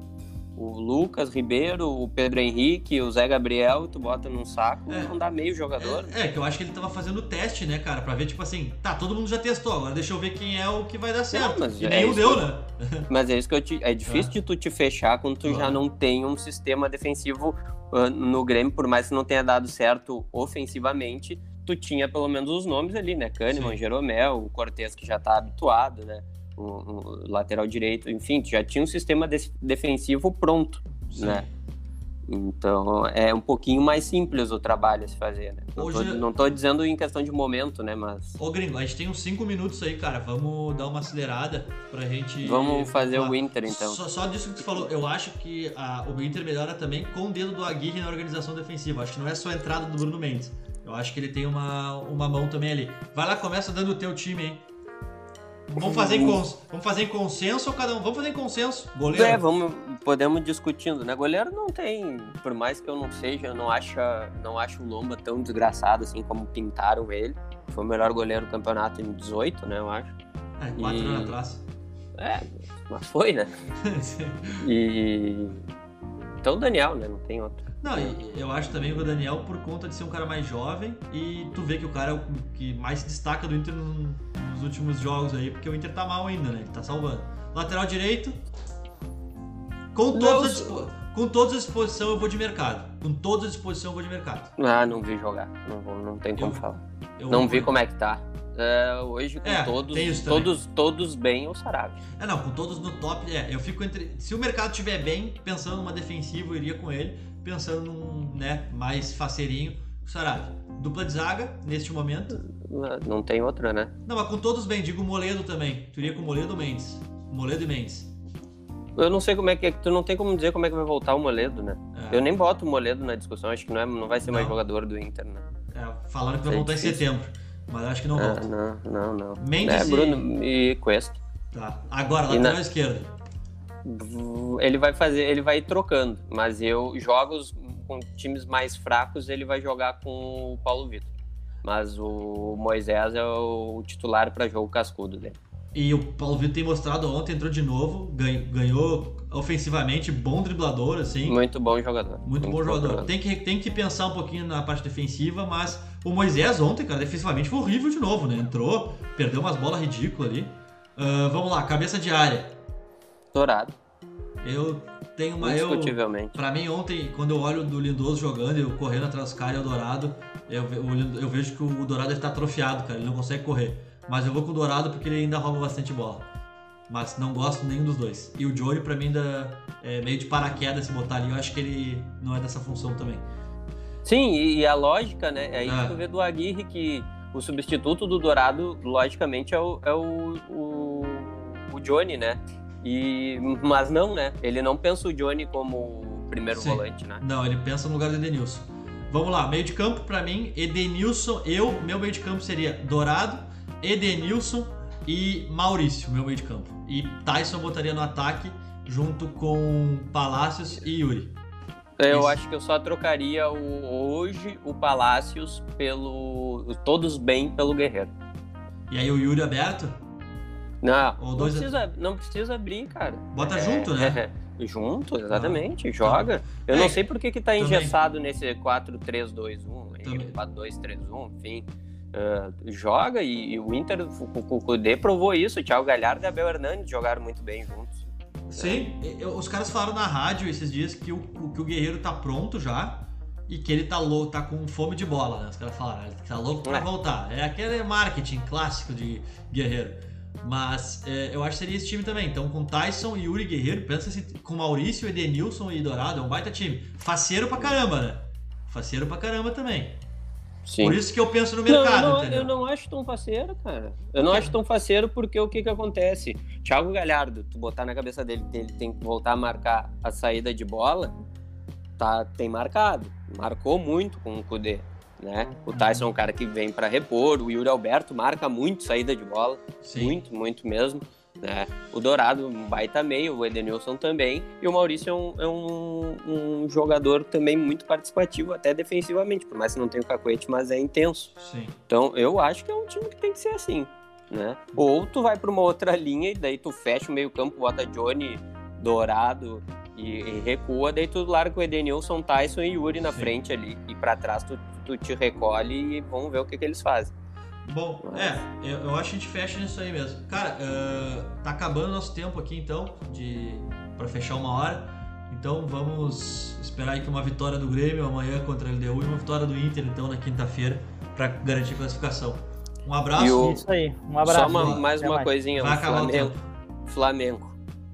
O Lucas Ribeiro, o Pedro Henrique, o Zé Gabriel, tu bota num saco, É. não dá meio jogador. É, é, que eu acho que ele tava fazendo teste, né, cara? Pra ver, tipo assim, tá, todo mundo já testou, agora deixa eu ver quem é o que vai dar certo. mas e é nenhum isso deu, que- né? [LAUGHS] Mas é isso que eu te. É difícil É. de tu te fechar quando tu já Claro. não tem um sistema defensivo ah, no Grêmio, por mais que não tenha dado certo ofensivamente, tu tinha pelo menos os nomes ali, né? Kahneman, Sim. Jeromel, o Cortez que já tá habituado, né? Lateral direito, enfim, já tinha um sistema de- defensivo pronto, Sim. né? Então é um pouquinho mais simples o trabalho a se fazer, né? Não, tô, Hoje- não tô dizendo em questão de momento, né? Mas Ô, gringo, a gente tem uns 5 minutos aí, cara. Vamos dar uma acelerada pra gente. vamos fazer falar. o Inter então. Só, só disso que tu falou, eu acho que a- o Inter melhora também com o dedo do Aguirre na organização defensiva. Acho que não é só a entrada do Bruno Mendes. Eu acho que ele tem uma, uma mão também ali. Vai lá, começa dando o teu time, hein? Vamos fazer, em cons, vamos fazer em consenso ou cada um? Vamos fazer em consenso. Goleiro. É, vamos, podemos discutindo, né? Goleiro não tem, por mais que eu não seja, eu não acho, não acho o Lomba tão desgraçado assim como pintaram ele. Foi o melhor goleiro do campeonato em 18, né, eu acho. É, quatro E- anos atrás. É, mas foi, né? [LAUGHS] E então o Daniel, né, não tem outro. Não, eu acho também o Daniel por conta de ser um cara mais jovem e tu vê que o cara é o que mais se destaca do Inter no- nos últimos jogos aí, porque o Inter tá mal ainda, né? Ele tá salvando. Lateral direito. Com Não, todas, dispo- com todas as disposição eu vou de mercado. Com todas as disposição eu vou de mercado. Ah, não vi jogar, não, vou- não tem como Eu- falar. Eu Não vi como é que tá. É, hoje com É, todos, todos, todos bem o Sarabia. É, não, com todos no top, é, eu fico entre. Se o mercado estiver bem, pensando numa defensiva, eu iria com ele. Pensando num, né, mais faceirinho, o Sarabia. Dupla de zaga, neste momento. Não tem outra, né? Não, mas com todos bem, digo Moledo também. Tu iria com Moledo ou Mendes? Moledo e Mendes. Eu não sei como é que é, tu não tem como dizer como é que vai voltar o Moledo, né? É, Eu nem boto o Moledo na discussão, acho que não, é, não vai ser mais Não. jogador do Inter, né? é, falaram que vai É voltar em difícil. setembro, mas acho que não Ah, volta. não, não, não. Mendes é, e- Bruno e Cuesta. Tá. Agora, E lateral na- esquerdo. Ele vai fazer, ele vai ir trocando, mas eu jogos com times mais fracos, ele vai jogar com o Paulo Vitor. Mas o Moisés é o titular para jogo cascudo dele. E o Paulo Vitor tem mostrado ontem, entrou de novo, ganhou, ofensivamente, bom driblador, assim. Muito bom jogador. Muito, bom jogador. Tem que, tem que pensar um pouquinho na parte defensiva, mas o Moisés ontem, cara, defensivamente foi horrível de novo, né? Entrou, perdeu umas bolas ridículas ali. Ah, vamos lá, cabeça de área. Dourado, Eu tenho uma. Eu, indiscutivelmente. pra mim, ontem, quando eu olho do Lindoso jogando, eu correndo atrás dos caras e o Dourado, eu, Lindo- eu vejo que o Dourado está atrofiado, cara, ele não consegue correr. Mas eu vou com o Dourado porque ele ainda rouba bastante bola. Mas não gosto nenhum dos dois. E o Johnny, pra mim, ainda é meio de paraquedas se botar ali. Eu acho que ele não é dessa função também. Sim, e, e a lógica, né? É aí que tu vê do Aguirre que o substituto do Dourado, logicamente, é o, é o, o, o Johnny, né? E, mas não, né? Ele não pensa o Johnny como primeiro Sim. volante, né? Não, ele pensa no lugar do Edenilson. Vamos lá, meio de campo pra mim, Edenilson, eu, meu meio de campo seria Dourado, Edenilson e Maurício, meu meio de campo. E Tyson botaria no ataque junto com Palácios e Yuri. Eu Isso. acho que eu só trocaria o, hoje o Palácios pelo. Todos bem pelo Guerreiro. E aí o Yuri aberto? Não, Ou não, dois- precisa, não precisa abrir, cara. Bota É, junto, né? é, junto, exatamente. joga. Eu É, não sei por que, que tá também. engessado nesse 4-3-2-1, aí, Também. 4-2-3-1, enfim. Ah, joga e, e o Inter, o, Kudê provou isso. O Thiago Galhardo e Abel Hernandes jogaram muito bem juntos. Sim, eu- os caras falaram na rádio esses dias que o, que o Guerreiro tá pronto já e que ele tá louco, tá com fome de bola, né? Os caras falaram, ele tá louco pra É. voltar. É aquele marketing clássico de Guerreiro. Mas é, eu acho que seria esse time também. Então, com Tyson e Yuri Guerreiro, pensa se com Maurício, Edenilson e Dourado, é um baita time. Faceiro pra caramba, né? Faceiro pra caramba também. Sim. Por isso que eu penso no Não, mercado, eu, não, eu não acho tão faceiro, cara. Eu não acho tão faceiro porque o que que acontece? Thiago Galhardo, tu botar na cabeça dele que ele tem que voltar a marcar a saída de bola, tá, tem marcado. Marcou muito com o Kudê, né? O Tyson é um cara que vem pra repor, o Yuri Alberto marca muito saída de bola, Sim. muito, muito mesmo. Né? O Dourado, um baita meio, o Edenilson também, e o Maurício é, um, é um, um jogador também muito participativo, até defensivamente, por mais que não tenha o cacoete, mas é intenso. Sim. Então, eu acho que é um time que tem que ser assim, né? Ou tu vai para uma outra linha e daí tu fecha o meio-campo, bota Johnny, Dourado e, e recua, daí tu larga o Edenilson, Tyson e Yuri na Sim. frente ali. E para trás tu, tu te recolhe e vamos ver o que, que eles fazem. Bom, é, eu, eu acho que a gente fecha nisso aí mesmo. Cara, ah, tá acabando nosso tempo aqui então, de para fechar uma hora. Então vamos esperar aí que uma vitória do Grêmio amanhã contra a LDU e uma vitória do Inter então na quinta-feira para garantir a classificação. Um abraço. E o- Isso aí. Um abraço. Só uma- Até mais uma mais. coisinha, Vai o Flamengo. Flamengo.